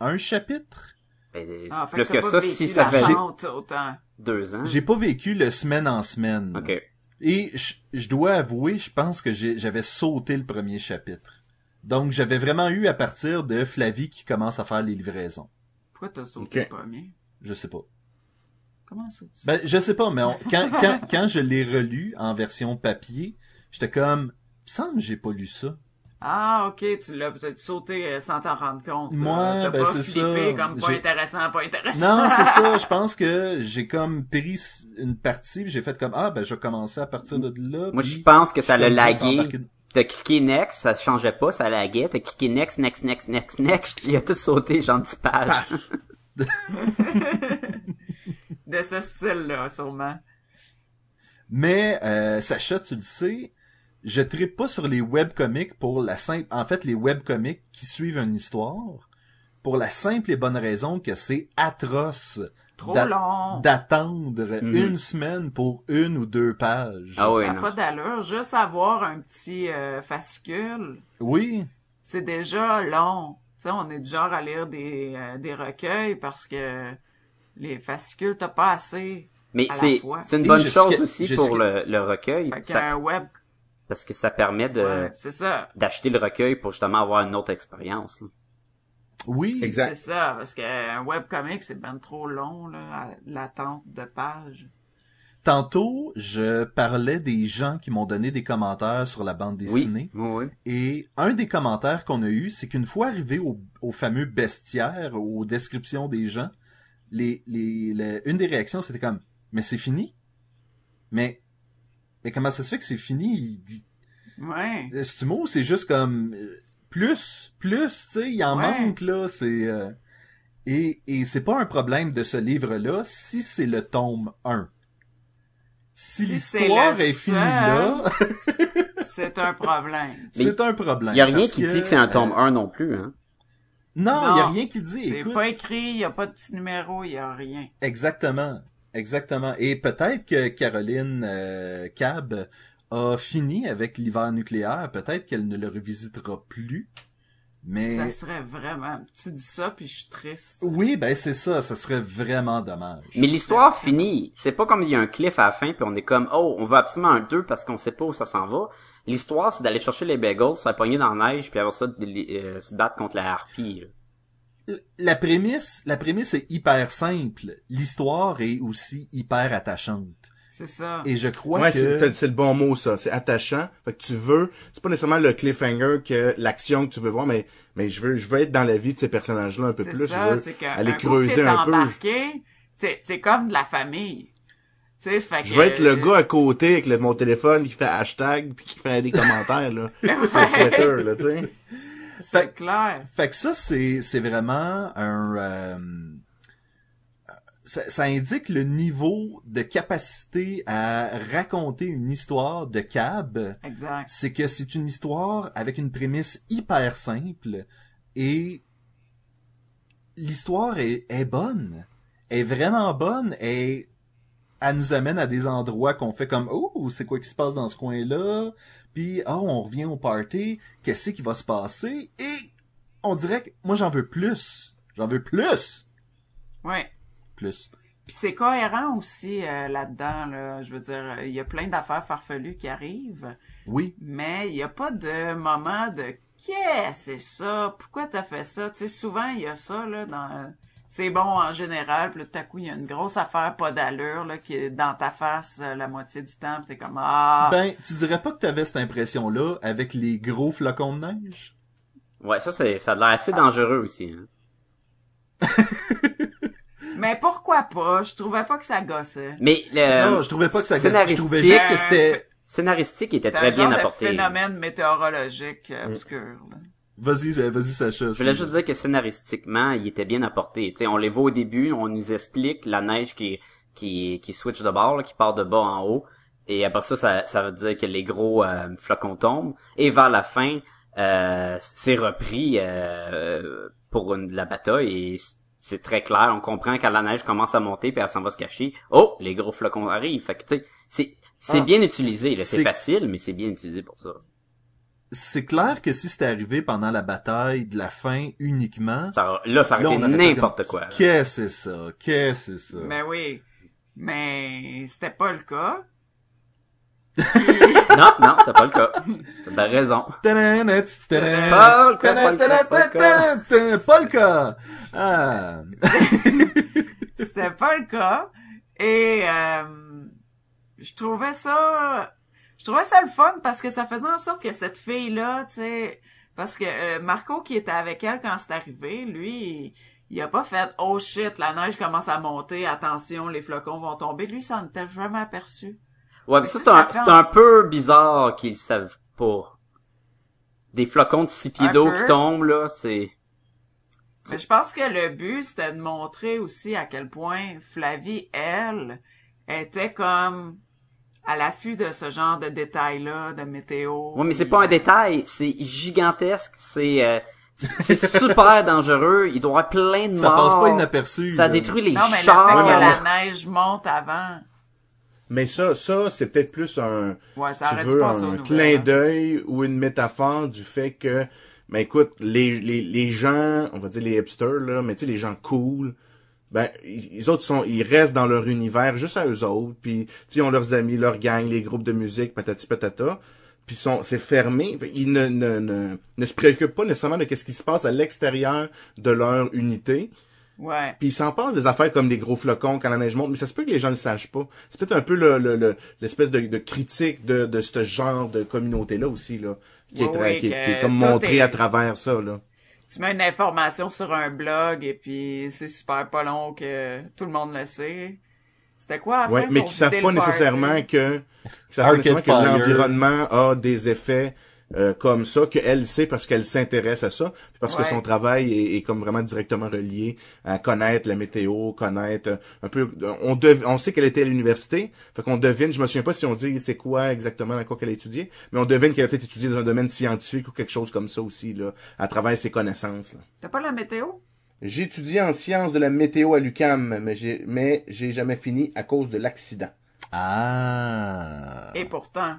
S2: un chapitre.
S4: Ben,
S6: Ah,
S4: plus
S6: que,
S4: ça, si ça fait
S6: autant.
S4: deux ans.
S2: J'ai pas vécu le semaine en semaine.
S4: Ok.
S2: Et je, je dois avouer, je pense que j'avais sauté le premier chapitre. Donc j'avais vraiment eu à partir de Flavie qui commence à faire les livraisons.
S6: Pourquoi t'as sauté le premier?
S2: Je sais pas.
S6: Comment ça? tu-
S2: Ben, je sais pas, mais on- quand, quand, quand je l'ai relu en version papier, j'étais comme, semble que j'ai pas lu ça.
S6: Ah, ok, tu l'as peut-être sauté euh, sans t'en rendre compte.
S2: Moi,
S6: T'as
S2: ben,
S6: pas
S2: c'est
S6: flippé
S2: ça.
S6: comme pas intéressant, pas intéressant.
S2: Non, c'est ça, je pense que j'ai comme pris une partie, j'ai fait comme, ah, ben, je vais commencer à partir de là.
S4: Moi, je pense que ça l'a lagué. T'as cliqué next, ça changeait pas, ça laguait. T'as cliqué next, next, next, next, next. Il a tout sauté, genre 10 pages.
S6: De ce style-là, sûrement.
S2: Mais euh, Sacha, tu le sais, je tripe pas sur les webcomics pour la simple... En fait, les webcomics qui suivent une histoire, pour la simple et bonne raison que c'est atroce
S6: Trop
S2: d'a-
S6: long.
S2: d'attendre
S4: Mhm.
S2: une semaine pour une ou deux pages.
S4: Ah oui,
S6: ça n'a pas d'allure. Juste avoir un petit euh, fascicule,
S2: Oui,
S6: c'est déjà long. Tu sais, on est du genre à lire des, euh, des recueils parce que les fascicules, t'as pas assez.
S4: Mais
S6: à la
S4: c'est
S6: fois.
S4: c'est une bonne chose aussi pour le, le recueil.
S6: Fait
S4: ça-
S6: qu'un web,
S4: parce que ça permet de
S6: ouais, c'est ça.
S4: d'acheter le recueil pour justement avoir une autre expérience. là.
S2: oui.
S6: C'est
S5: Exact.
S6: ça, parce qu'un webcomic, c'est ben trop long, là, à- l'attente de pages.
S2: tantôt, je parlais des gens qui m'ont donné des commentaires sur la bande dessinée.
S4: oui, oui.
S2: Et un des commentaires qu'on a eu, c'est qu'une fois arrivé au, au fameux bestiaire, aux descriptions des gens, les, les, les- une des réactions, c'était comme, mais c'est fini? Mais, mais comment ça se fait que c'est fini? Il dit-
S6: Ouais.
S2: C'est mot, c'est juste comme, euh, plus, plus, tu sais, il en
S6: Ouais.
S2: manque, là, c'est, euh, et, et c'est pas un problème de ce livre-là si c'est le tome 1. Si,
S6: Si c'est
S2: l'histoire
S6: le
S2: est finie là,
S6: C'est un problème.
S2: c'est un problème.
S4: Il y a rien qui
S2: que,
S4: dit que c'est un tome
S2: euh,
S4: 1 non plus, hein.
S2: Non, il y a rien qui dit.
S6: C'est pas écrit, il y a pas de petit numéro, il y a rien.
S2: Exactement. Exactement. Et peut-être que Caroline euh, Cab a fini avec l'hiver nucléaire. Peut-être qu'elle ne le revisitera plus. Mais
S6: Ça serait vraiment... Tu dis ça, puis je suis triste.
S2: oui, ben c'est ça. Ça serait vraiment dommage.
S4: Mais l'histoire finit. C'est pas comme il y a un cliff à la fin puis on est comme oh on veut absolument un 2 parce qu'on sait pas où ça s'en va. L'histoire c'est d'aller chercher les bagels, se faire pogner dans la neige puis avoir ça de- euh, se battre contre la harpie. là.
S2: La prémisse, la prémisse est hyper simple. L'histoire est aussi hyper attachante.
S6: C'est ça.
S2: Et je crois
S5: Ouais,
S2: que
S5: c'est le bon mot, ça. C'est attachant. Fait que tu veux, c'est pas nécessairement le cliffhanger que l'action que tu veux voir, mais, mais je veux, je veux être dans la vie de ces personnages-là un peu
S6: C'est
S5: plus.
S6: ça,
S5: je veux aller
S6: un coup que
S5: creuser
S6: t'es
S5: un peu.
S6: embarqué, t'sais, c'est comme de la famille. Fait
S5: Je veux être le gars à côté avec le, mon téléphone qui fait hashtag puis qui fait des commentaires, là. sur Twitter, là, tu sais.
S6: C'est clair.
S2: Fait que ça, c'est, c'est vraiment un... euh, ça, ça indique le niveau de capacité à raconter une histoire de cab.
S6: Exact.
S2: C'est que c'est une histoire avec une prémisse hyper simple et l'histoire est, est bonne. Est vraiment bonne et elle nous amène à des endroits qu'on fait comme oh c'est quoi qui se passe dans ce coin là puis oh on revient au party qu'est-ce qui va se passer? Et on dirait que moi j'en veux plus j'en veux plus
S6: Ouais.
S2: plus
S6: Puis c'est cohérent aussi euh, là-dedans, là. Je veux dire, il y a plein d'affaires farfelues qui arrivent,
S2: oui
S6: mais il y a pas de moment de qu'est-ce que c'est ça? Pourquoi t'as fait ça? Tu sais, souvent il y a ça là dans c'est bon en général, puis là, tout à coup il y a une grosse affaire pas d'allure là qui est dans ta face euh, la moitié du temps, puis t'es comme ah.
S2: ben tu dirais pas que t'avais cette impression là avec les gros flocons de neige?
S4: Ouais, ça c'est ça a l'air assez dangereux aussi. Hein.
S6: Mais pourquoi pas? Je trouvais pas que ça gossait.
S4: Mais le
S2: non je trouvais pas que ça gossait je trouvais juste que c'était
S4: scénaristique était
S6: C'est
S4: très
S6: un
S4: bien
S6: genre
S4: apporté.
S6: de phénomène météorologique euh, obscur. là.
S2: Vas-y vas-y Sacha
S4: Je voulais juste dire que scénaristiquement, il était bien apporté. Tu sais, on les voit au début, on nous explique la neige qui qui qui switch de bord, là, qui part de bas en haut, et après ça, ça, ça veut dire que les gros euh, flocons tombent. Et vers la fin, euh, c'est repris euh, pour une, la bataille et c'est très clair. On comprend quand la neige commence à monter puis elle s'en va se cacher. Oh, les gros flocons arrivent. Fait que tu sais, c'est c'est
S2: Ah,
S4: bien utilisé. c'est- facile, mais c'est bien utilisé pour ça.
S2: C'est clair que si c'était arrivé pendant la bataille de la fin uniquement
S4: ça là, ça aurait été n'importe quoi.
S2: Qu'est-ce que c'est ça? Qu'est-ce que c'est ça?
S6: Mais oui. Mais c'était pas le cas.
S4: Non, non, c'est pas le cas. T'as raison.
S2: Tadadadad,
S4: Pas le cas, Pas le.
S2: Ah.
S6: C'était pas le cas. Et euh, je trouvais ça je trouvais ça le fun parce que ça faisait en sorte que cette fille-là, tu sais, parce que euh, Marco qui était avec elle quand c'est arrivé, lui, il, il a pas fait oh shit, la neige commence à monter, attention, les flocons vont tomber. Lui, ça n'était jamais aperçu.
S4: Ouais, mais ça, c'est un, peu bizarre qu'ils savent pas. Des flocons de six pieds d'eau qui tombent, là, c'est...
S6: Mais je pense que le but, c'était de montrer aussi à quel point Flavie, elle, était comme à l'affût de ce genre de détails-là, de météo.
S4: Ouais, mais c'est pas un
S6: euh,
S4: détail, c'est gigantesque, c'est... euh, c'est super dangereux, il doit y avoir plein de
S2: Ça
S4: morts.
S2: passe pas inaperçu.
S4: Ça
S2: là.
S4: détruit les
S6: Non, mais
S4: chars.
S6: le fait que la neige monte avant.
S5: Mais ça, ça, c'est peut-être plus un,
S6: Ouais, ça
S5: tu veux,
S6: passer aux
S5: un clin d'œil ou une métaphore du fait que, ben écoute, les, les, les gens, on va dire les hipsters, là, mais tu sais, les gens cool, ben, ils, ils autres sont, ils restent dans leur univers juste à eux autres, puis ils ont leurs amis, leurs gangs, les groupes de musique, patati patata, puis sont, c'est fermé, ils ne, ne, ne, ne se préoccupent pas nécessairement de ce qui se passe à l'extérieur de leur unité,
S6: Ouais.
S5: Puis il s'en passe des affaires comme des gros flocons quand la neige monte, mais ça se peut que les gens le sachent pas. C'est peut-être un peu le, le, le- l'espèce de, de critique de, de ce genre de communauté-là aussi, là. Qui, est, qui, est- qui est comme montré
S6: est-
S5: à travers ça, là.
S6: Tu mets une information sur un blog et puis c'est super pas long que tout le monde le sait. C'était quoi à
S5: Ouais, mais qui savent pas nécessairement que, qui savent pas nécessairement que l'environnement a des effets euh, comme ça, qu'elle sait parce qu'elle s'intéresse à ça, puis parce que son travail est, est comme vraiment directement relié à connaître la météo, connaître euh, un peu. On dev- on sait qu'elle était à l'université, fait qu'on devine. Je me souviens pas si on dit c'est quoi exactement dans quoi qu'elle a étudié, mais on devine qu'elle a peut-être étudié dans un domaine scientifique ou quelque chose comme ça aussi là, à travers ses connaissances. là.
S6: T'as pas la météo?
S5: J'ai étudié en sciences de la météo à l'UCAM, mais j'ai mais j'ai jamais fini à cause de l'accident.
S2: Ah.
S6: Et pourtant,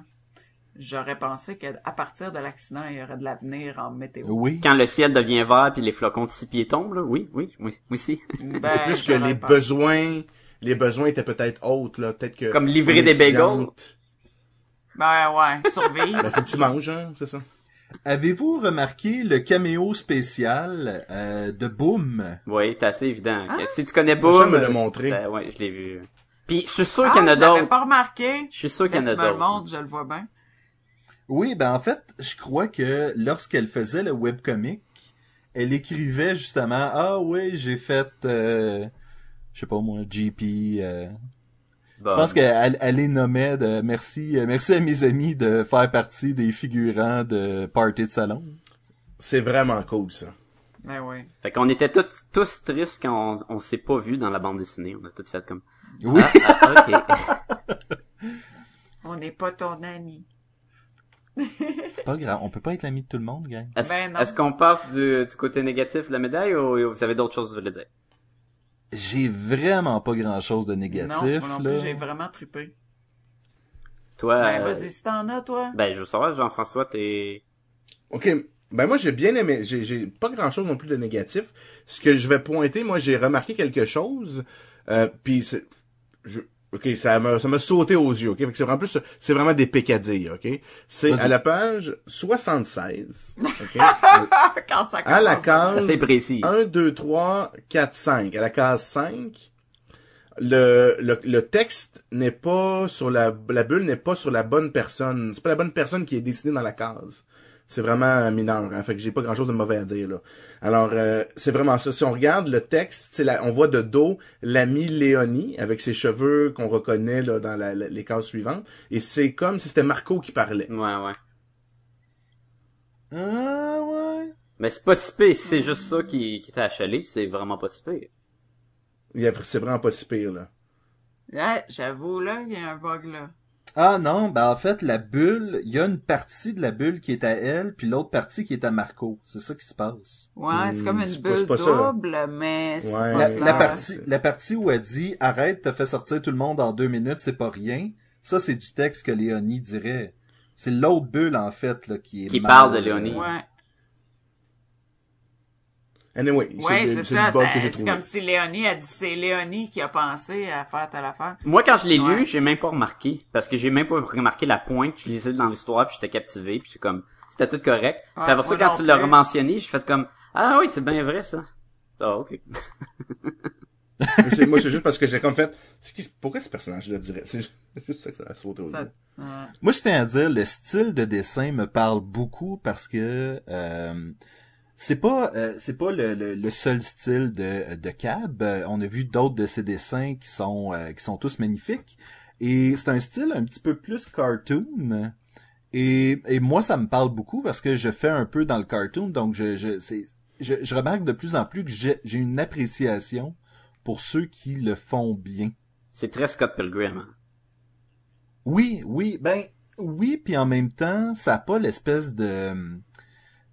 S6: j'aurais pensé qu'à partir de l'accident, il y aurait de l'avenir en météo.
S2: Oui.
S4: Quand le ciel devient vert puis les flocons de six pieds tombent, là, oui, oui, oui, oui, si.
S6: Ben,
S5: c'est plus que les besoins, les besoins étaient peut-être autres, là. Peut-être que.
S4: Comme livrer des bagels.
S6: Ben ouais, survivre.
S5: Ben, faut que tu manges, hein, c'est ça.
S2: Avez-vous remarqué le caméo spécial euh, de Boom?
S4: Oui, c'est assez évident.
S6: Ah.
S4: Si tu connais Boom,
S5: me l'a
S4: euh,
S5: montré.
S4: c'est- Ouais, je l'ai vu. Puis je suis sûr
S6: Ah,
S4: qu'il y en a
S6: je pas remarqué.
S4: Je suis sûr qu'il y en
S6: Là,
S4: a
S6: tu me le
S4: d'autres.
S6: montres, je le vois bien.
S2: Oui, ben en fait, je crois que lorsqu'elle faisait le webcomic, elle écrivait justement Ah oui, j'ai fait euh, je sais pas moi, GP euh,
S4: Bon.
S2: Je pense qu'elle elle les nommait de merci euh, merci à mes amis de faire partie des figurants de party de salon.
S5: C'est vraiment cool, ça.
S6: Ben oui.
S4: Fait qu'on était tous, tous tristes quand on, on s'est pas vu dans la bande dessinée. On a tout fait comme.
S2: Oui.
S4: Ah, ah, ok.
S6: On n'est pas ton ami.
S2: C'est pas grave, on peut pas être l'ami de tout le monde, gang.
S4: Est-ce
S6: Ben non.
S4: est-ce qu'on passe du, du côté négatif de la médaille ou vous avez d'autres choses à vous dire?
S2: J'ai vraiment pas grand-chose de
S6: non,
S2: négatif
S6: moi non
S2: là.
S6: plus, j'ai vraiment trippé.
S4: Toi,
S6: Ben
S4: euh,
S6: vas-y, si t'en as, toi.
S4: ben je veux savoir, Jean-François, t'es...
S5: OK. Ben moi j'ai bien aimé, j'ai j'ai pas grand chose non plus de négatif. Ce que je vais pointer, moi j'ai remarqué quelque chose, euh, puis c'est, je, ok ça m'a ça m'a sauté aux yeux, ok? Fait que c'est vraiment plus, c'est vraiment des pécadilles, ok? C'est
S2: Vas-y.
S5: à la page 76, ok? à,
S6: Quand ça
S5: à la case
S4: Assez précis.
S5: 1, 2, 3, 4, 5. À la case 5, le, le, le texte n'est pas sur la, la bulle n'est pas sur la bonne personne. C'est pas la bonne personne qui est dessinée dans la case. C'est vraiment mineur, hein, fait que j'ai pas grand chose de mauvais à dire là. Alors euh, c'est vraiment ça. Si on regarde le texte, c'est la, on voit de dos l'ami Léonie avec ses cheveux qu'on reconnaît là, dans la- la- les cases suivantes, et c'est comme si c'était Marco qui parlait.
S4: Ouais, ouais.
S2: Ah ouais.
S4: Mais c'est pas si pire. Si c'est juste ça qui, qui était achalé, c'est vraiment pas si pire.
S5: Il y a- C'est vraiment pas si pire là.
S6: Ouais, j'avoue, là, il y a un bug, là.
S2: Ah non, ben en fait la bulle, il y a une partie de la bulle qui est à elle, puis l'autre partie qui est à Marco. C'est ça qui se passe.
S6: Ouais, c'est
S5: Hmm,
S6: comme
S5: c'est
S6: une bulle
S5: pas ça.
S6: double, mais c'est
S5: Ouais.
S2: La,
S5: Ouais.
S2: la
S6: clair.
S2: partie, la partie où elle dit arrête, t'as fait sortir tout le monde en deux minutes, c'est pas rien. Ça c'est du texte que Léonie dirait. C'est l'autre bulle en fait là qui est
S4: Qui
S2: mal,
S4: parle de
S2: euh,
S4: Léonie.
S6: Ouais,
S5: Anyway,
S6: ouais,
S5: le-
S6: c'est
S5: le
S6: ça. C'est comme si Léonie a dit c'est Léonie qui a pensé à faire telle affaire.
S4: Moi, quand je l'ai
S6: Ouais.
S4: lu, j'ai même pas remarqué. Parce que j'ai même pas remarqué la pointe. Je lisais dans l'histoire, puis j'étais captivé, puis c'est comme... C'était tout correct. puis après ça,
S6: moi
S4: quand tu l'as
S6: plus.
S4: mentionné, j'ai fait comme... Ah oui, c'est bien vrai, ça. Ah, ok.
S5: Moi, c'est juste parce que j'ai comme fait, c'est qui, pourquoi ce personnage-là dirait, c'est juste, c'est juste ça que ça a sauté aux
S6: Ça- ouais.
S2: Moi, je tiens à dire, le style de dessin me parle beaucoup parce que euh, c'est pas euh, c'est pas le, le, le seul style de, de Cab. Euh, On a vu d'autres de ses dessins qui sont euh, qui sont tous magnifiques. Et c'est un style un petit peu plus cartoon. Et, et moi, ça me parle beaucoup parce que je fais un peu dans le cartoon, donc je je c'est je, je remarque de plus en plus que j'ai j'ai une appréciation pour ceux qui le font bien.
S4: C'est très Scott Pilgrim. hein.
S2: Oui, oui, ben oui, puis en même temps, ça a pas l'espèce de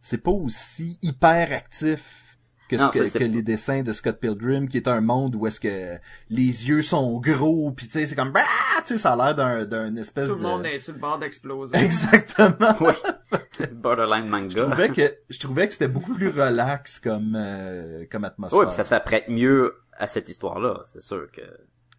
S2: c'est pas aussi hyper actif que, ce
S4: Non,
S2: que, que les dessins de Scott Pilgrim, qui est un monde où est-ce que les yeux sont gros, puis tu sais, c'est comme ah, tu sais, ça a l'air d'un d'un espèce
S6: Tout le
S2: de
S6: monde est sur le bord d'exploser.
S2: exactement.
S4: Oui. Borderline
S2: Je
S4: manga.
S2: trouvais que je trouvais que c'était beaucoup plus relax comme euh, comme atmosphère.
S4: Oui, puis ça s'apprête mieux à cette histoire-là, c'est sûr que...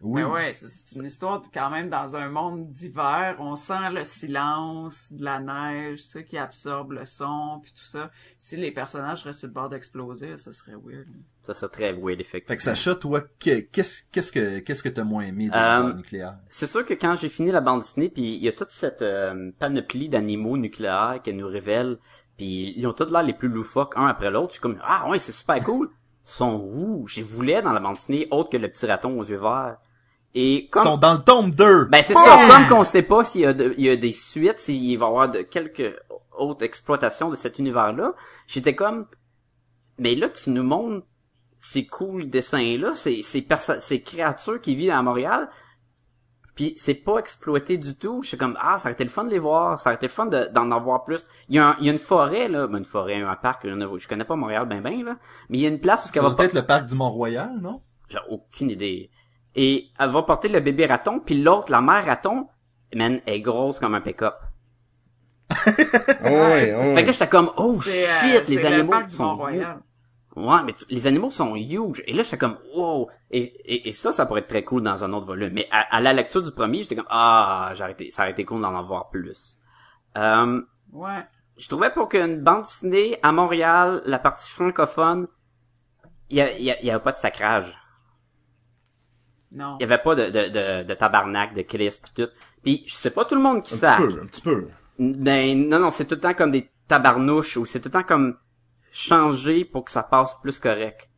S2: Oui.
S6: Mais ouais, c'est- une histoire de- quand même dans un monde d'hiver. On sent le silence, de la neige, tu sais, qui absorbe le son, puis tout ça. Si les personnages restent sur le bord d'exploser, ça serait weird.
S4: Ça serait très weird,
S2: Fait
S4: effectivement.
S2: que Sacha, toi, que- qu'est-ce qu'est-ce que qu'est-ce que t'as moins aimé de
S4: Euh,
S2: nucléaire?
S4: C'est sûr que quand j'ai fini la bande dessinée, puis il y a toute cette euh, panoplie d'animaux nucléaires qu'elle nous révèle, puis ils ont tous l'air les plus loufoques un après l'autre. Je suis comme ah ouais c'est super cool. Ils sont où J'ai voulu dans la bande dessinée autre que le petit raton aux yeux verts. Et
S2: Ils
S4: comme
S2: sont dans le tome 2!
S4: ben c'est ça, comme qu'on sait pas s'il y a de- il y a des suites, s'il va y avoir de quelques autres exploitations de cet univers-là, j'étais comme mais là tu nous montres ces cool dessins là, ces ces ces créatures qui vivent à Montréal, puis c'est pas exploité du tout. Je suis comme ah ça aurait été le fun de les voir, ça aurait été le fun de- d'en avoir plus. Il y a un- il y a une forêt là, ben, une forêt, un parc, je connais pas Montréal ben ben là, mais il y a une place où
S2: Ça va peut-être le parc du Mont-Royal, non?
S4: j'ai aucune idée. Et elle va porter le bébé raton, puis l'autre, la mère raton, man, est grosse comme un pick-up.
S5: Ouais, ouais.
S4: Fait que là, j'étais comme, oh
S6: C'est,
S4: shit,
S6: euh,
S4: les animaux sont. Ouais, mais tu- les animaux sont huge. Et là, j'étais comme, wow. Et, et, et ça, ça pourrait être très cool dans un autre volume. Mais à, à la lecture du premier, j'étais comme, ah, arrêté, ça aurait été cool d'en avoir plus. Euh,
S6: Ouais.
S4: je trouvais pour qu'une bande dessinée à Montréal, la partie francophone, il y, y, y avait pas de sacrage.
S6: Non.
S4: Il y avait pas de, de, de, de tabarnak, de Christ pis tout. Puis je sais pas tout le monde qui
S5: Un
S4: sac.
S5: petit peu, un petit peu.
S4: Ben non non, c'est tout le temps comme des tabarnouches ou c'est tout le temps comme changé pour que ça passe plus correct.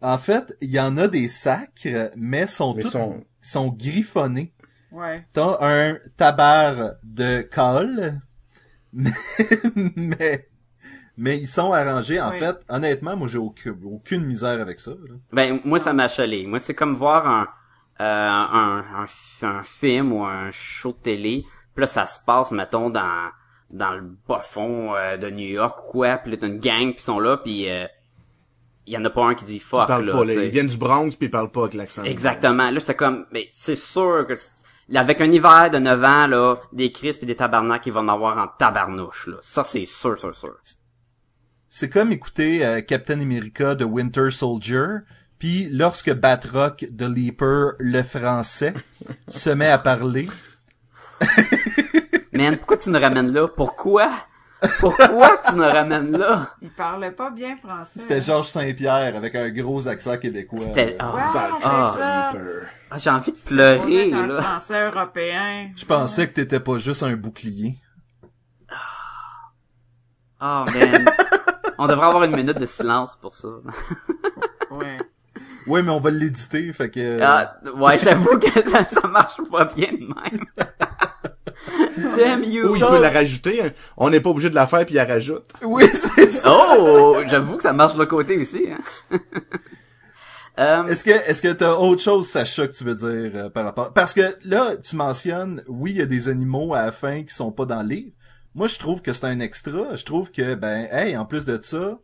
S2: En fait, il y en a des sacres, mais sont
S5: Mais
S2: tous
S5: sont-
S2: sont griffonnés.
S6: Ouais.
S2: T'as un tabar de colle, mais mais ils sont arrangés. En
S6: Oui.
S2: fait, honnêtement, moi j'ai aucune, aucune misère avec ça. là.
S4: Ben moi ça m'a chalé. Moi c'est comme voir un, euh, un, un un film ou un show de télé. Puis là ça se passe mettons dans dans le bas fond euh, de New York ou quoi. Puis là t'as une gang qui sont là puis euh, il y en a pas un qui dit
S5: Ils
S4: fuck
S5: parlent
S4: là.
S5: pas, là. Ils viennent du Bronx puis ils parlent pas avec l'accent.
S4: Exactement. Là, j'étais comme, mais c'est sûr que avec un hiver de 9 ans, là, des crisps et des tabarnaks, ils vont en avoir en tabarnouche, là. Ça, c'est sûr, sûr, sûr.
S2: C'est comme écouter euh, Captain America de Winter Soldier, puis lorsque Batroc de Leaper, le français, se met à parler.
S4: Man, pourquoi tu nous ramènes là? Pourquoi? Pourquoi tu nous ramènes là?
S6: Il parlait pas bien français.
S2: C'était Georges Saint-Pierre avec un gros accent québécois.
S4: C'était,
S2: Euh,
S6: Ouais,
S4: ah, ah,
S6: ça.
S4: Ah, j'ai envie de pleurer,
S6: un
S4: là.
S6: français européen.
S2: Je pensais que t'étais pas juste un bouclier.
S4: Oh, man. On devrait avoir une minute de silence pour ça.
S6: Ouais.
S2: Oui, mais on va l'éditer, fait que...
S4: Ah, ouais, j'avoue que ça, ça marche pas bien de même. Damn you.
S5: Ou il peut la rajouter. hein. On n'est pas obligé de la faire puis il la rajoute.
S2: Oui, c'est ça.
S4: Oh, j'avoue que ça marche de l'autre côté aussi. Hein. Euh,
S2: Est-ce que est-ce que t'as autre chose, Sacha, que tu veux dire euh, par rapport Parce que là, tu mentionnes, oui, il y a des animaux à la fin qui sont pas dans le livre. Moi, je trouve que c'est un extra. Je trouve que ben, hey, en plus de ça,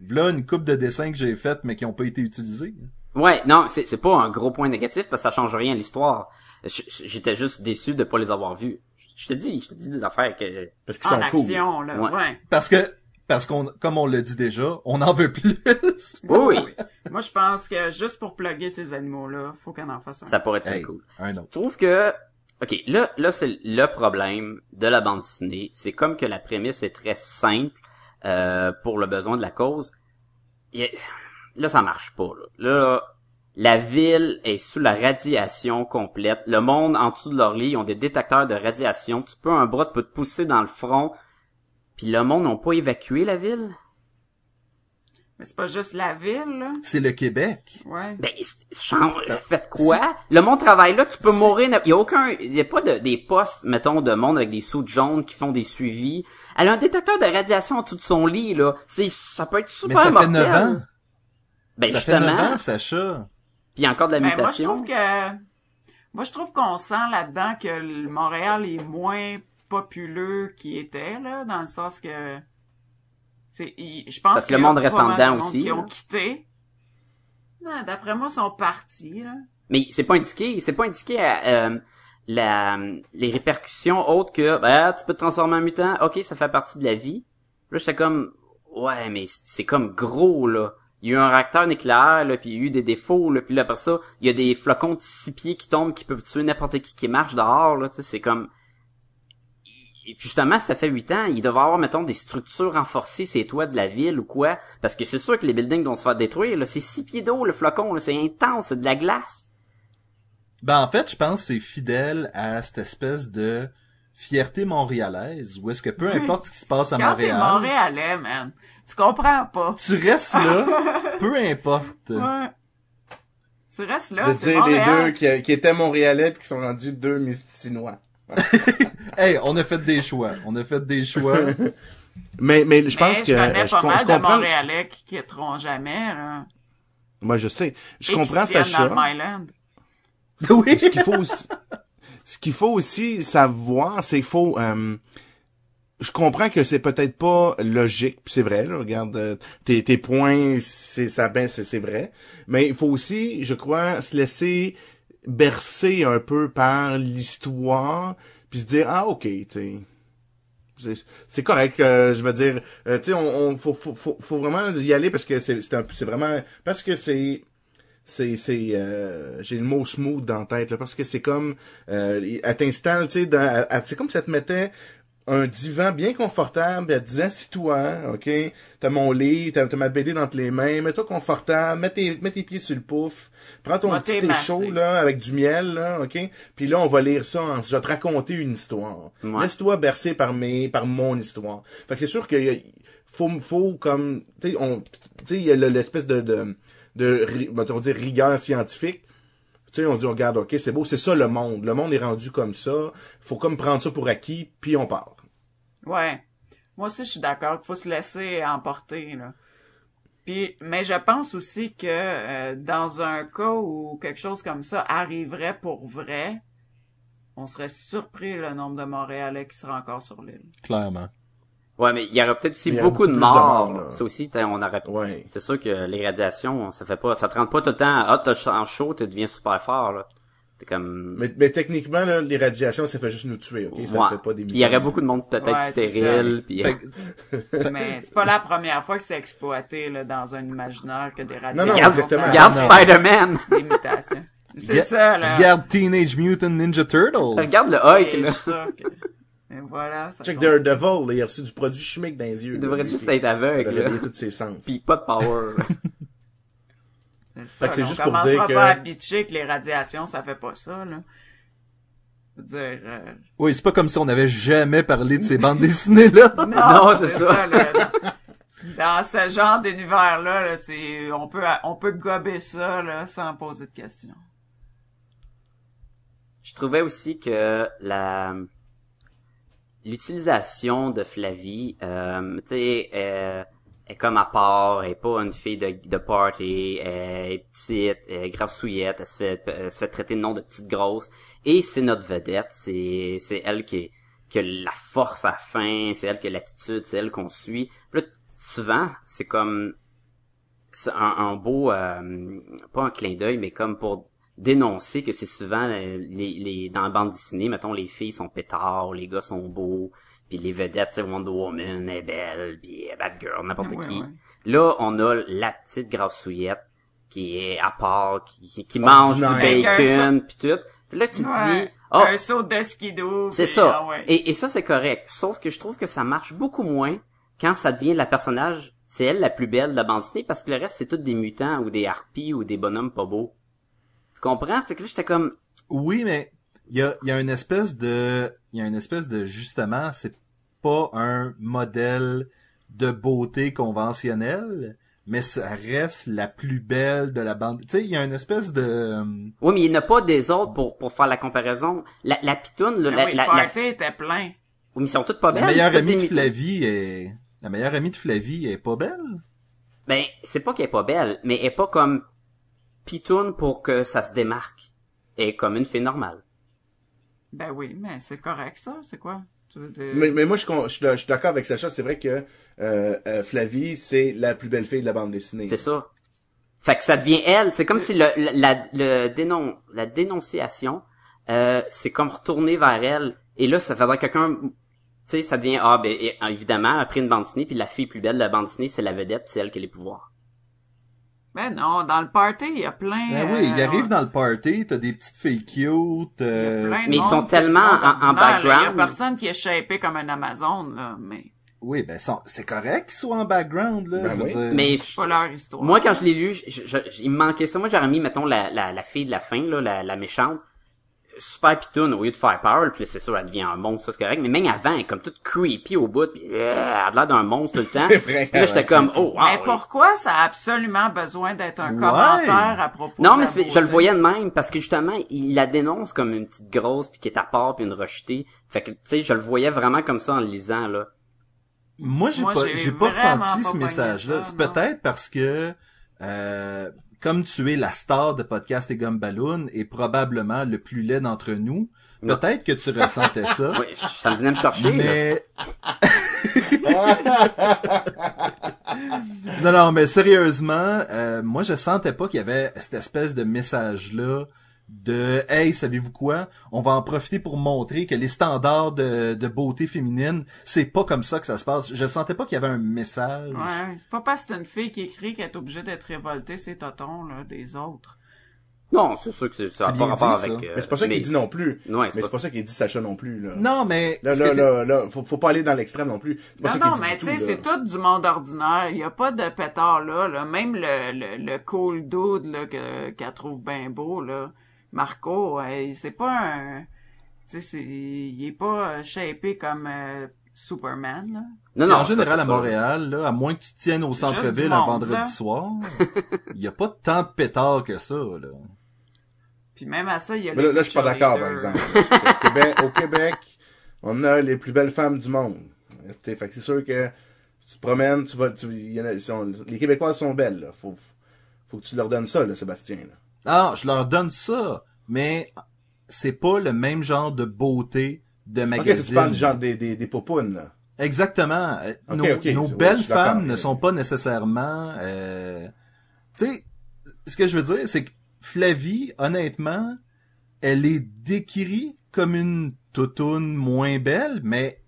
S2: voilà une coupe de dessins que j'ai faites mais qui ont pas été utilisés.
S4: Ouais, non, c'est c'est pas un gros point négatif parce que ça change rien à l'histoire. J'étais juste déçu de pas les avoir vus. Je te dis, je te dis des affaires que
S5: Parce qu'ils cool.
S6: action, là.
S4: Ouais.
S6: Ouais.
S2: Parce que parce qu'on comme on l'a dit déjà, on en veut plus.
S4: oui, oui,
S6: Moi, je pense que juste pour plugger ces animaux-là, faut qu'on en fasse un.
S4: ça pourrait être très cool.
S2: un autre.
S4: Je trouve que OK, là là c'est le problème de la bande dessinée, c'est comme que la prémisse est très simple euh, pour le besoin de la cause. Là ça marche pas là. La ville est sous la radiation complète. Le monde en dessous de leur lit, ont des détecteurs de radiation. Tu peux un bras peut te pousser dans le front. Puis le monde n'a pas évacué la ville?
S6: Mais c'est pas juste la ville, là.
S2: C'est le Québec.
S6: Ouais.
S4: Ben, change, faites quoi? Le monde travaille là, tu peux mourir, il y a aucun, il y a pas de, des postes, mettons, de monde avec des sous jaunes qui font des suivis. Elle a un détecteur de radiation en dessous de son lit, là. C'est, ça peut être
S2: Mais
S4: super
S2: ça fait
S4: mortel.
S2: 9 ans.
S4: Ben,
S2: Ça fait 9
S4: justement.
S2: ans, Sacha.
S4: Puis il y a encore de la
S6: Ben, moi, je
S4: mutation.
S6: trouve que, moi, je trouve qu'on sent là-dedans que le Montréal est moins populeux qu'il était, là, dans le sens que, il- je pense
S4: Parce que le monde reste en dedans aussi,
S6: Qui ont quitté. Non, d'après moi, ils sont partis, là.
S4: Mais c'est pas indiqué, c'est pas indiqué à, euh, la, les répercussions autres que, ben, tu peux te transformer en mutant, ok, ça fait partie de la vie. Là, j'étais comme, ouais, mais c'est comme gros, là. il y a eu un réacteur nucléaire, là, puis il y a eu des défauts, là, puis là, après ça, il y a des flocons de six pieds qui tombent, qui peuvent tuer n'importe qui qui marche dehors, là, c'est comme... Et puis justement, ça fait huit ans, il devait avoir, mettons, des structures renforcées ces toits de la ville ou quoi, parce que c'est sûr que les buildings vont se faire détruire, là, c'est six pieds d'eau, le flocon, là, c'est intense, c'est de la glace.
S2: Ben en fait, je pense que c'est fidèle à cette espèce de fierté montréalaise, où est-ce que peu importe ce qui se passe à
S6: Quand t'es
S2: Montréal,
S6: Montréalais, man, tu comprends pas.
S2: tu restes là, peu importe.
S6: Ouais. Tu restes là,
S5: de
S6: c'est
S5: dire les
S6: Montréal.
S5: deux qui, qui étaient montréalais puis qui sont rendus deux mysticinois.
S2: Hey, on a fait des choix, on a fait des choix.
S5: Mais, mais je pense
S6: Mais
S5: que
S6: je connais
S5: je,
S6: pas mal
S5: je
S6: de
S5: comprends.
S6: Montréalais qui quitteront jamais, là.
S5: Moi, je sais. Je
S6: Et
S5: comprends Sacha.
S2: oui.
S5: ce qu'il faut aussi, ce qu'il faut aussi savoir, c'est qu'il faut, euh, je comprends que c'est peut-être pas logique, c'est vrai, là, regarde, euh, tes, tes points, c'est ça, ben, c'est, c'est vrai, mais il faut aussi, je crois, se laisser bercer un peu par l'histoire, puis se dire, ah, ok, tu. C'est- correct, euh, je veux dire, euh, on, on faut, faut, faut, faut vraiment y aller parce que c'est, c'est, vraiment, parce que c'est, c'est c'est euh, j'ai le mot smooth dans la tête là, parce que c'est comme euh, elle t'installe tu sais c'est comme si elle te mettait un divan bien confortable, disait assis-toi, ok, t'as mon lit, t'as ma BD dans les mains, mets-toi confortable, mets tes, mets tes pieds sur le pouf, prends ton petit thé chaud là avec du miel là, ok, puis là on va lire ça, en- je vais te raconter une histoire.
S4: Ouais.
S5: Laisse-toi bercer par mes, par mon histoire. Fait que c'est sûr qu'il faut, faut comme, tu sais, on, tu sais, il y a le- l'espèce de, de, de, mettons dire rigueur scientifique. Tu sais, on dit, regarde, ok, c'est beau, c'est ça le monde. Le monde est rendu comme ça. Faut comme prendre ça pour acquis, puis on part.
S6: Ouais. Moi aussi, je suis d'accord qu'il faut se laisser emporter, là. Puis, mais je pense aussi que euh, dans un cas où quelque chose comme ça arriverait pour vrai, on serait surpris le nombre de Montréalais qui seraient encore sur l'île.
S2: Clairement.
S4: Ouais, mais il y aurait peut-être aussi beaucoup de
S5: de
S4: morts.
S5: là.
S4: ça aussi, on aurait...
S5: Ouais.
S4: C'est sûr que les radiations, ça fait pas, ça te rend pas tout le temps, ah, t'as en chaud, tu deviens super fort, là. T'es comme...
S5: Mais, mais techniquement, là, les radiations, ça fait juste nous tuer, ok? Ça
S4: Ouais.
S5: fait pas des
S4: Puis il y aurait beaucoup de monde peut-être
S6: Ouais,
S4: stérile, puis...
S2: Fait
S6: Mais c'est pas la première fois que c'est exploité là, dans un imaginaire que des radiations.
S5: non,
S4: Regarde,
S5: exactement.
S4: regarde
S2: Non.
S4: Spider-Man!
S6: Des mutations. C'est ça, là.
S2: Regarde Teenage Mutant Ninja Turtles.
S4: regarde le Hulk, là.
S6: Et voilà. Ça
S5: Check
S6: compte.
S5: Daredevil, là, il a reçu du produit chimique dans les yeux.
S4: Il devrait juste être aveugle,
S5: Ça va réveiller tous ses sens.
S4: Pis pas de power.
S6: C'est ça,
S5: Fait que c'est
S6: là,
S5: juste
S6: on
S5: pour
S6: commencera
S5: dire que-
S6: pas à bitcher que les radiations, ça fait pas ça, là. Je veux dire, euh,
S2: Oui, c'est pas comme si on avait jamais parlé de ces bandes dessinées-là.
S6: Non,
S4: Non, c'est ça.
S6: là. Dans ce genre d'univers-là, là, c'est, on peut, on peut gober ça, là, sans poser de questions.
S4: Je trouvais aussi que la l'utilisation de Flavie, euh, tu sais, euh, est comme à part, elle est pas une fille de, de party, elle est petite, elle est grassouillette, elle se fait, elle se fait traiter de nom de petite grosse, et c'est notre vedette, c'est c'est elle qui, qui a la force à fin, c'est elle qui a l'attitude, c'est elle qu'on suit. Là, souvent, c'est comme un, un beau, euh, pas un clin d'œil, mais comme pour dénoncer que c'est souvent euh, les, les dans la bande dessinée, mettons les filles sont pétards, les gars sont beaux, puis les vedettes, tu sais, Wonder Woman est belle, puis Batgirl, n'importe
S6: Ouais,
S4: qui.
S6: ouais.
S4: Là, on a la petite grassouillette qui est à part, qui, mange du bacon, puis tout. Puis là, tu te dis, oh,
S6: Un saut d'esquido.
S4: c'est ça.
S6: ah ouais.
S4: Et, et ça, c'est correct. Sauf que je trouve que ça marche beaucoup moins quand ça devient la personnage, c'est elle la plus belle de la bande dessinée, parce que le reste, c'est tous des mutants ou des harpies ou des bonhommes pas beaux. Tu comprends? Fait que là, j'étais comme,
S2: Oui, mais il y a, il y a une espèce de, il y a une espèce de justement, c'est pas un modèle de beauté conventionnel, mais ça reste la plus belle de la bande. Tu sais, il y a une espèce de, euh,
S4: oui, mais il n'y en a pas des autres pour, pour faire la comparaison. La, la pitoune, là,
S6: Ah
S4: la,
S6: oui,
S4: la,
S6: le
S4: la-
S6: party était plein.
S4: oui, mais ils sont toutes pas
S2: la
S4: belles.
S2: meilleure
S4: c'est toutes
S2: amie de. Flavie est, la meilleure amie de Flavie est pas belle.
S4: Ben, c'est pas qu'elle est pas belle, mais elle est pas comme pitoune pour que ça se démarque. Elle est comme une fille normale.
S6: Ben oui, mais c'est correct, ça. C'est quoi? Tu veux dire-
S5: Mais, mais moi, je, je, suis- je suis d'accord avec Sacha. C'est vrai que euh, euh, Flavie, c'est la plus belle fille de la bande dessinée.
S4: C'est ça. Fait que ça devient elle. C'est comme si le, la, la, le dénon, la dénonciation, euh, c'est comme retourner vers elle. Et là, ça faudrait quelqu'un, tu sais, ça devient, ah, ben, évidemment, après une bande dessinée, puis la fille plus belle de la bande dessinée, c'est la vedette, puis c'est elle qui a les pouvoirs.
S6: Ben non, dans le party, il y a plein...
S2: Ben oui, il
S6: euh,
S2: arrive dans le party, t'as des petites filles cute,
S6: il y a
S2: euh,
S6: plein de
S4: Mais ils sont tellement en-
S6: là. Il y a
S4: background.
S6: personne qui est shapé comme un Amazon, là, mais
S2: oui, ben sont- c'est correct qu'ils soient en background, là,
S5: Ben
S2: je veux dire.
S4: Mais
S6: c'est pas leur histoire.
S4: moi, quand je l'ai lu, je- je- je- il me manquait ça. Moi, j'aurais mis, mettons, la, la, la fille de la fin, là, la, la méchante, super pitoune au lieu de faire peur, puis là, c'est sûr, elle devient un monstre, ça c'est correct. Mais même avant, elle est comme toute creepy au bout, puis euh, elle a l'air d'un monstre tout le temps.
S5: Vrai,
S4: là, j'étais comme, oh, wow.
S6: Mais pourquoi ça a absolument besoin d'être un
S2: Ouais.
S6: commentaire à propos
S4: Non,
S6: de
S4: mais
S6: la
S4: je le voyais de même parce que justement, il la dénonce comme une petite grosse puis qui est à part puis une rejetée. Fait que tu sais, je le voyais vraiment comme ça en le lisant là.
S2: Moi, j'ai pas,
S6: j'ai
S2: pas ressenti
S6: pas
S2: ce message-là. C'est peut-être parce que, euh, comme tu es la star de podcast et gomme ballon et probablement le plus laid d'entre nous, peut-être que tu ressentais ça.
S4: Oui, ça venait me chercher.
S2: Mais non, non, mais sérieusement, euh, moi je sentais pas qu'il y avait cette espèce de message là de hey, savez-vous quoi? On va en profiter pour montrer que les standards de, de beauté féminine, c'est pas comme ça que ça se passe. Je sentais pas qu'il y avait un message.
S6: Ouais, c'est pas parce que c'est une fille qui écrit qu'elle est obligée d'être révoltée, c'est totons, là, des autres.
S4: Non, c'est sûr que c'est- ça
S2: C'est
S4: a pas
S2: bien
S4: rapport
S2: dit, ça.
S4: avec. euh,
S5: Mais c'est pas ça
S4: mais-
S5: qu'il dit non plus.
S4: Ouais,
S5: mais
S4: c'est
S5: c'est
S4: pas
S5: pas ça qu'il dit Sacha non plus, là.
S2: Non, mais
S5: Là, là, là, là, faut, faut pas aller dans l'extrême non plus. C'est pas
S6: Non,
S5: ça
S6: non,
S5: dit
S6: mais tu sais, c'est tout du monde ordinaire. Il y a pas de pétard là, là. Même le, le, le cool dude, là, que, qu'elle trouve bien beau, là. Marco, euh, c'est pas un, tu sais, c'est, il est pas euh, shapé comme euh, Superman, là.
S4: Non, non.
S2: en général, à. Montréal, là, à moins que tu tiennes au centre-ville un vendredi
S6: là.
S2: soir, il y a pas tant de pétards que ça, là.
S6: Puis même à ça, il y a
S5: Mais
S6: les
S5: là, là, je suis pas d'accord, par exemple. au, Québec, au Québec, on a les plus belles femmes du monde. Fait que c'est sûr que si tu te promènes, tu vas, tu, y en a- sont- les Québécoises sont belles, là. Faut, faut que tu leur donnes ça, là, Sébastien, là.
S2: Ah, je leur donne ça, mais c'est pas le même genre de beauté de
S5: Ok,
S2: magazine.
S5: tu parles du genre des, des, des popounes, là.
S2: Exactement. Euh,
S5: Ok,
S2: nos
S5: ok,
S2: nos
S5: c'est- ouais,
S2: belles femmes ne sont pas nécessairement... Euh... Tu sais, ce que je veux dire, c'est que Flavie, honnêtement, elle est décrite comme une toutoune moins belle, mais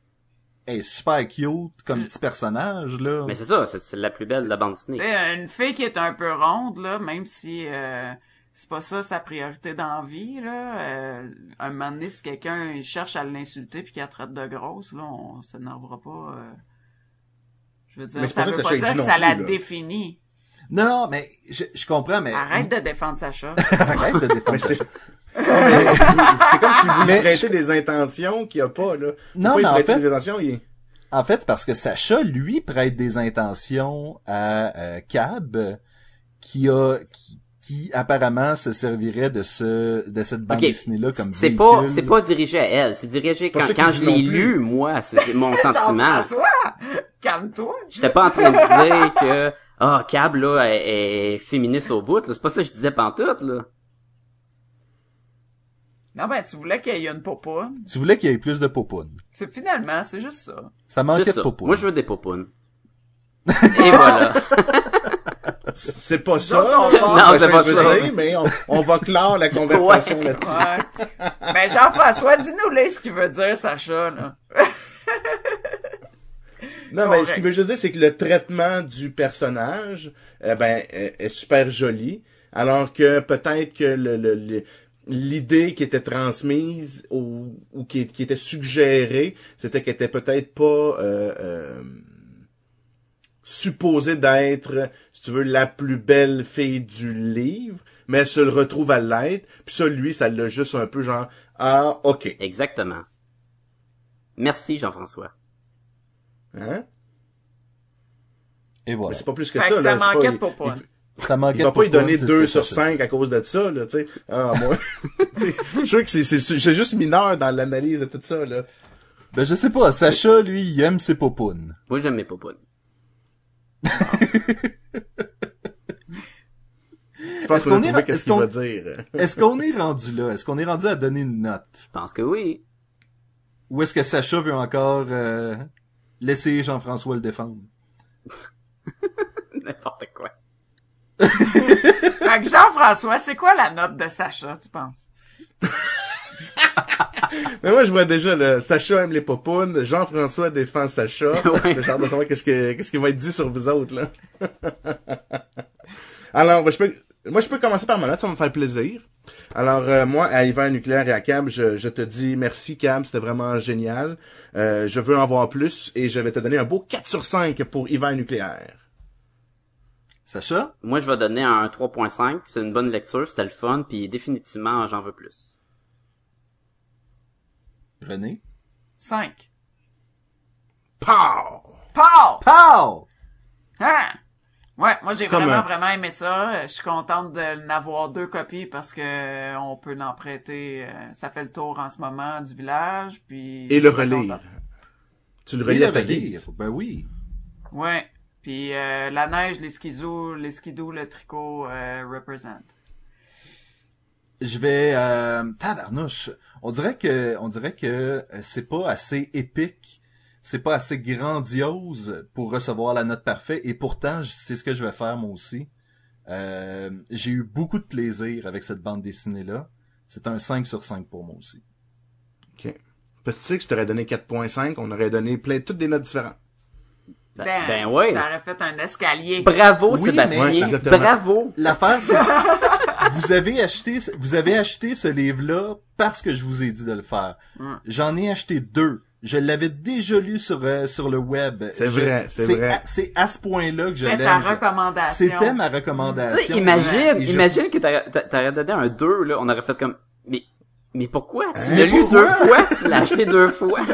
S2: elle est super cute comme petit personnage, là.
S4: Mais c'est ça, c'est c'est la plus belle de la bande
S6: Tu
S4: dessinée.
S6: sais, une fille qui est un peu ronde, là, même si euh, c'est pas ça sa priorité dans la vie, là, euh, un moment donné, si quelqu'un il cherche à l'insulter puis qu'il la traite de grosse, là, on s'énervera pas. euh. Je veux dire, ça
S5: pas ça
S6: veut
S5: que
S6: pas
S5: Sacha
S6: dire que
S5: non
S6: ça la
S5: là.
S6: définit.
S2: Non, non, mais je, je comprends, mais...
S6: Arrête de défendre Sacha.
S2: Arrête de défendre
S5: Mais c'est,
S2: ça.
S5: Comme si vous
S2: Mais-
S5: prêtez des intentions qu'il n'y a pas, là.
S2: Non,
S5: Pourquoi
S2: mais
S5: il
S2: en fait-
S5: des intentions, il.
S2: En fait, c'est parce que Sacha, lui, prête des intentions à euh, Cab, qui a qui, qui apparemment se servirait de ce de cette bande
S4: Ok,
S2: dessinée-là comme
S4: c'est
S2: véhicule.
S4: pas c'est pas dirigé à elle, c'est dirigé quand quand je l'ai lu moi, c'est mon sentiment.
S6: Calme-toi.
S4: J'étais pas en train de dire que ah Cab là est, est féministe au bout, là. c'est pas ça que je disais pantoute là.
S6: Non, ben, tu voulais qu'il y ait une popoune.
S2: Tu voulais qu'il y ait plus de popounes.
S6: C'est finalement, c'est juste ça.
S2: Ça manquait de popounes.
S4: Moi je veux des popounes. Et voilà.
S5: C'est pas ça,
S4: Non,
S5: que
S4: c'est pas ça.
S5: dire, mais on, on va clore la conversation
S4: Ouais.
S5: là-dessus.
S6: Ouais. ben, Jean-François, dis-nous là ce qu'il veut dire, Sacha, là.
S5: Non, mais ce qu'il veut juste dire, c'est que le traitement du personnage, eh ben, est, est super joli, alors que peut-être que le, le- le- l'idée qui était transmise ou, ou qui, qui était suggérée, c'était qu'elle était peut-être pas euh, euh, supposée d'être, si tu veux, la plus belle fille du livre, mais elle se le retrouve à l'être, puis ça, lui, ça l'a juste un peu genre, ah, ok,
S4: Exactement. Merci Jean-François.
S5: hein?
S2: Et voilà.
S5: Mais c'est pas plus que
S6: Fait
S5: ça,
S6: que
S5: là.
S6: ça
S5: c'est
S6: manquait
S5: pas-
S2: Ça manquait
S5: Il va pas y donner
S2: c'est
S5: 2
S2: ce que
S5: sur
S2: Sacha
S5: 5 à cause de ça, là, tu sais. Ah, moi. Tu sais, Je suis sûr que c'est, c'est, c'est juste mineur dans l'analyse de tout ça, là.
S2: Ben je sais pas, Sacha, lui, il aime ses popounes.
S4: Moi j'aime mes popounes.
S5: Je pense
S2: Est-ce
S5: qu'on
S2: est-
S5: trouvé qu'est-ce
S2: est-ce
S5: qu'il
S2: qu'on-
S5: va dire.
S2: Est-ce qu'on est rendu là? Est-ce qu'on est rendu à donner une note?
S4: Je pense que oui.
S2: Ou est-ce que Sacha veut encore euh, laisser Jean-François le défendre?
S4: N'importe quoi.
S6: Fait que Jean-François, c'est quoi la note de Sacha, tu penses?
S5: Mais moi, je vois déjà, le Sacha aime les popounes, Jean-François défend Sacha.
S4: Ouais.
S5: Hâte de savoir qu'est-ce que, qu'est-ce qui va être dit sur vous autres, là. Alors, ben, je peux, moi, je peux commencer par ma note, ça va me faire plaisir. Alors, euh, moi, à Hiver Nucléaire et à Cab, je, je te dis merci, Cab, c'était vraiment génial. Euh, je veux en voir plus et je vais te donner un beau 4 sur 5 pour Hiver Nucléaire.
S2: Sacha?
S4: Moi, je vais donner un 3.5. C'est une bonne lecture, c'était le fun, puis définitivement, j'en veux plus.
S2: René?
S6: 5.
S5: Pow!
S6: Pow!
S2: Pow!
S6: Hein? Ouais, moi j'ai
S5: Comme
S6: vraiment
S5: un-
S6: vraiment aimé ça. Je suis contente de n'avoir deux copies parce que euh, on peut l'en prêter. euh, Ça fait le tour en ce moment du village, puis.
S5: Et le
S6: je suis
S5: relire.
S6: contente.
S5: Tu le relis à
S2: le
S5: ta guise.
S2: Ben oui.
S6: Ouais. Puis euh, la neige, les skidoo, les skidoo, le tricot euh, represent.
S2: Je vais euh, tabarnouche. On dirait que on dirait que euh, c'est pas assez épique, c'est pas assez grandiose pour recevoir la note parfaite et pourtant c'est ce que je vais faire moi aussi. Euh, j'ai eu beaucoup de plaisir avec cette bande dessinée là. C'est un 5 sur 5 pour moi aussi.
S5: OK. Parce que tu sais que je t'aurais donné 4.5, on aurait donné plein, toutes des notes différentes.
S4: Ben,
S6: Ben,
S4: ben ouais.
S6: Ça aurait fait un escalier.
S4: Bravo,
S2: Oui,
S4: Sébastien.
S5: mais-.
S4: Bravo.
S2: L'affaire c'est vous avez acheté vous avez acheté ce livre là parce que je vous ai dit de le faire. J'en ai acheté deux. Je l'avais déjà lu sur euh, sur le web.
S5: C'est vrai, c'est vrai.
S2: à- C'est à ce point-là que je
S6: C'était
S2: l'aime.
S6: ta
S2: je-
S6: recommandation.
S2: C'était ma
S4: Tu
S2: recommandation.
S4: sais, imagine,
S2: Et je-
S4: imagine que t'aurais t'a- donné un 2, là, on aurait fait comme, mais, mais pourquoi? Tu
S5: Hein?
S4: l'as lu deux fois, tu l'as acheté deux fois.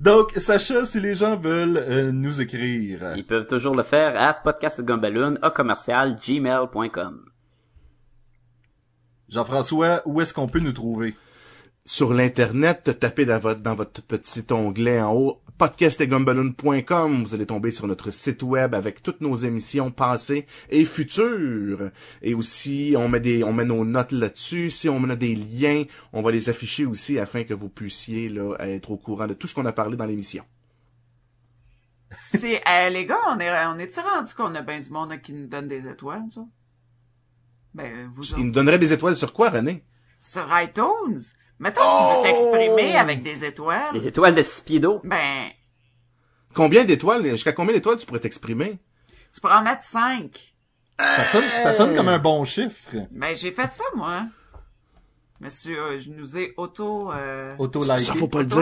S2: Donc, Sacha, si les gens veulent euh, nous écrire,
S4: Ils peuvent toujours le faire à podcastgumballoon, à commercial, gmail.com.
S2: Jean-François, où est-ce qu'on peut nous trouver?
S5: Sur l'internet, tapez dans votre, dans votre petit onglet en haut podcastetgumballoon.com. Vous allez tomber sur notre site web avec toutes nos émissions passées et futures. Et aussi, on met des, on met nos notes là-dessus. Si on met des liens, on va les afficher aussi afin que vous puissiez là être au courant de tout ce qu'on a parlé dans l'émission.
S6: C'est, euh, les gars, on est, on est-tu rendu qu'on a bien du monde qui nous donne des étoiles, ça? Ben, vous
S5: Il
S6: autres.
S5: nous donnerait des étoiles sur quoi, René?
S6: Sur iTunes? Mettons que tu veux t'exprimer avec des étoiles.
S4: Les étoiles de six pieds d'eau.
S6: Ben,
S5: Combien d'étoiles Jusqu'à combien d'étoiles tu pourrais t'exprimer?
S6: Tu pourrais en mettre cinq.
S2: Ça sonne, ça sonne comme un bon chiffre.
S6: Ben, j'ai fait ça, moi. Monsieur, euh, je nous ai auto, euh,
S2: Auto-liké.
S5: Ça faut pas le dire.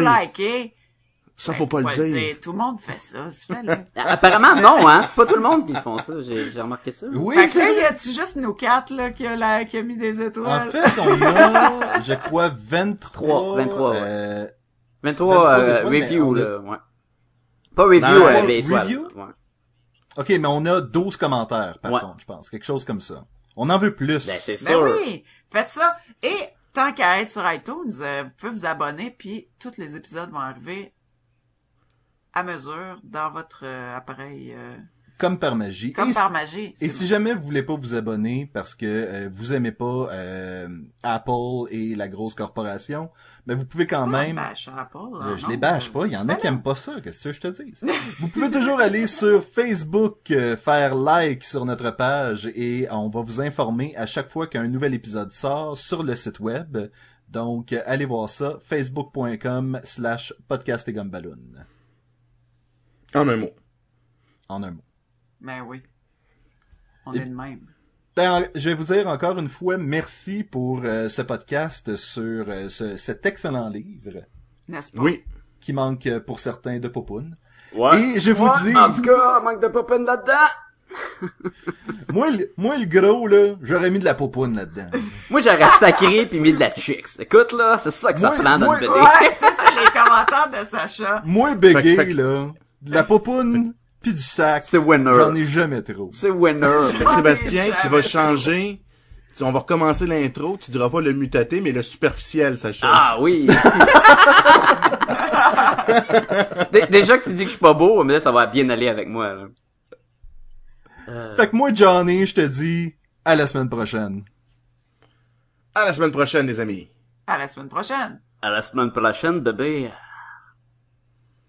S5: Ça
S6: Ben,
S5: faut pas le dire.
S6: Tout le monde fait ça, c'est fait, là.
S4: Apparemment, non, hein. C'est pas tout le monde qui font ça. J'ai j'ai remarqué ça.
S2: Oui,
S6: fait que là, y a-tu juste nous quatre, là, qui a, la, qui a mis des
S2: En
S6: étoiles?
S2: fait, on a, je crois, 23.
S4: 23, ouais.
S2: euh,
S4: 23,
S2: 23
S4: euh, review,
S2: a-
S4: là, ouais. Pas review,
S5: Non,
S4: euh, mais étoiles.
S2: review?
S4: Ouais.
S2: Ok, mais on a 12 commentaires, par
S4: Ouais.
S2: contre, je pense. Quelque chose comme ça. On en veut plus.
S4: Ben, c'est
S6: Ben
S4: sûr.
S6: oui, faites ça. Et tant qu'à être sur iTunes, euh, vous pouvez vous abonner, puis tous les épisodes vont arriver à mesure dans votre euh, appareil, euh,
S2: Comme par magie.
S6: comme
S2: Et
S6: par
S2: si-
S6: magie.
S2: Et si jamais vous voulez pas vous abonner parce que euh, vous aimez pas euh, Apple et la grosse corporation, ben vous pouvez quand même.
S6: bash Apple,
S2: Je,
S6: hein,
S2: je
S6: non?
S2: les bâche pas, il y en a qui aiment pas ça, qu'est-ce que je te dis? vous pouvez toujours aller sur Facebook, euh, faire like sur notre page et on va vous informer à chaque fois qu'un nouvel épisode sort sur le site web. Donc, allez voir ça, facebook.com slash podcast et.
S5: En un mot.
S2: En un mot.
S6: Ben oui. On
S2: Et-
S6: est de même.
S2: Ben, je vais vous dire encore une fois merci pour euh, ce podcast sur euh, ce- cet excellent livre
S6: N'est-ce pas?
S5: Oui.
S2: qui manque euh, pour certains de Popoun.
S4: Ouais.
S2: Et je vous
S4: Ouais,
S2: dis,
S4: En tout cas, manque de popin là-dedans.
S2: moi, le, moi le gros là, j'aurais mis de la Popoun là-dedans.
S4: Moi, j'aurais sacré puis mis de la chicks. Écoute, là, c'est ça que ça
S2: Moi-
S4: prend dans
S2: moi-
S4: le BD.
S6: Ouais, ça, c'est les commentaires de Sacha.
S2: Moi bégué là, de la Popoun puis du sac,
S4: C'est winner.
S2: j'en ai jamais trop.
S4: C'est winner.
S5: Sébastien,
S6: jamais.
S5: tu vas changer. Tu- On va recommencer l'intro. Tu diras pas le mutaté, mais le superficiel, Sacha.
S4: Ah oui. Dé- Déjà que tu dis que je suis pas beau, mais là, ça va bien aller avec moi. Là. Euh,
S2: Fait que moi Johnny, je te dis à la semaine prochaine.
S5: À la semaine prochaine, les amis.
S6: À la semaine prochaine.
S4: à la semaine prochaine, bébé.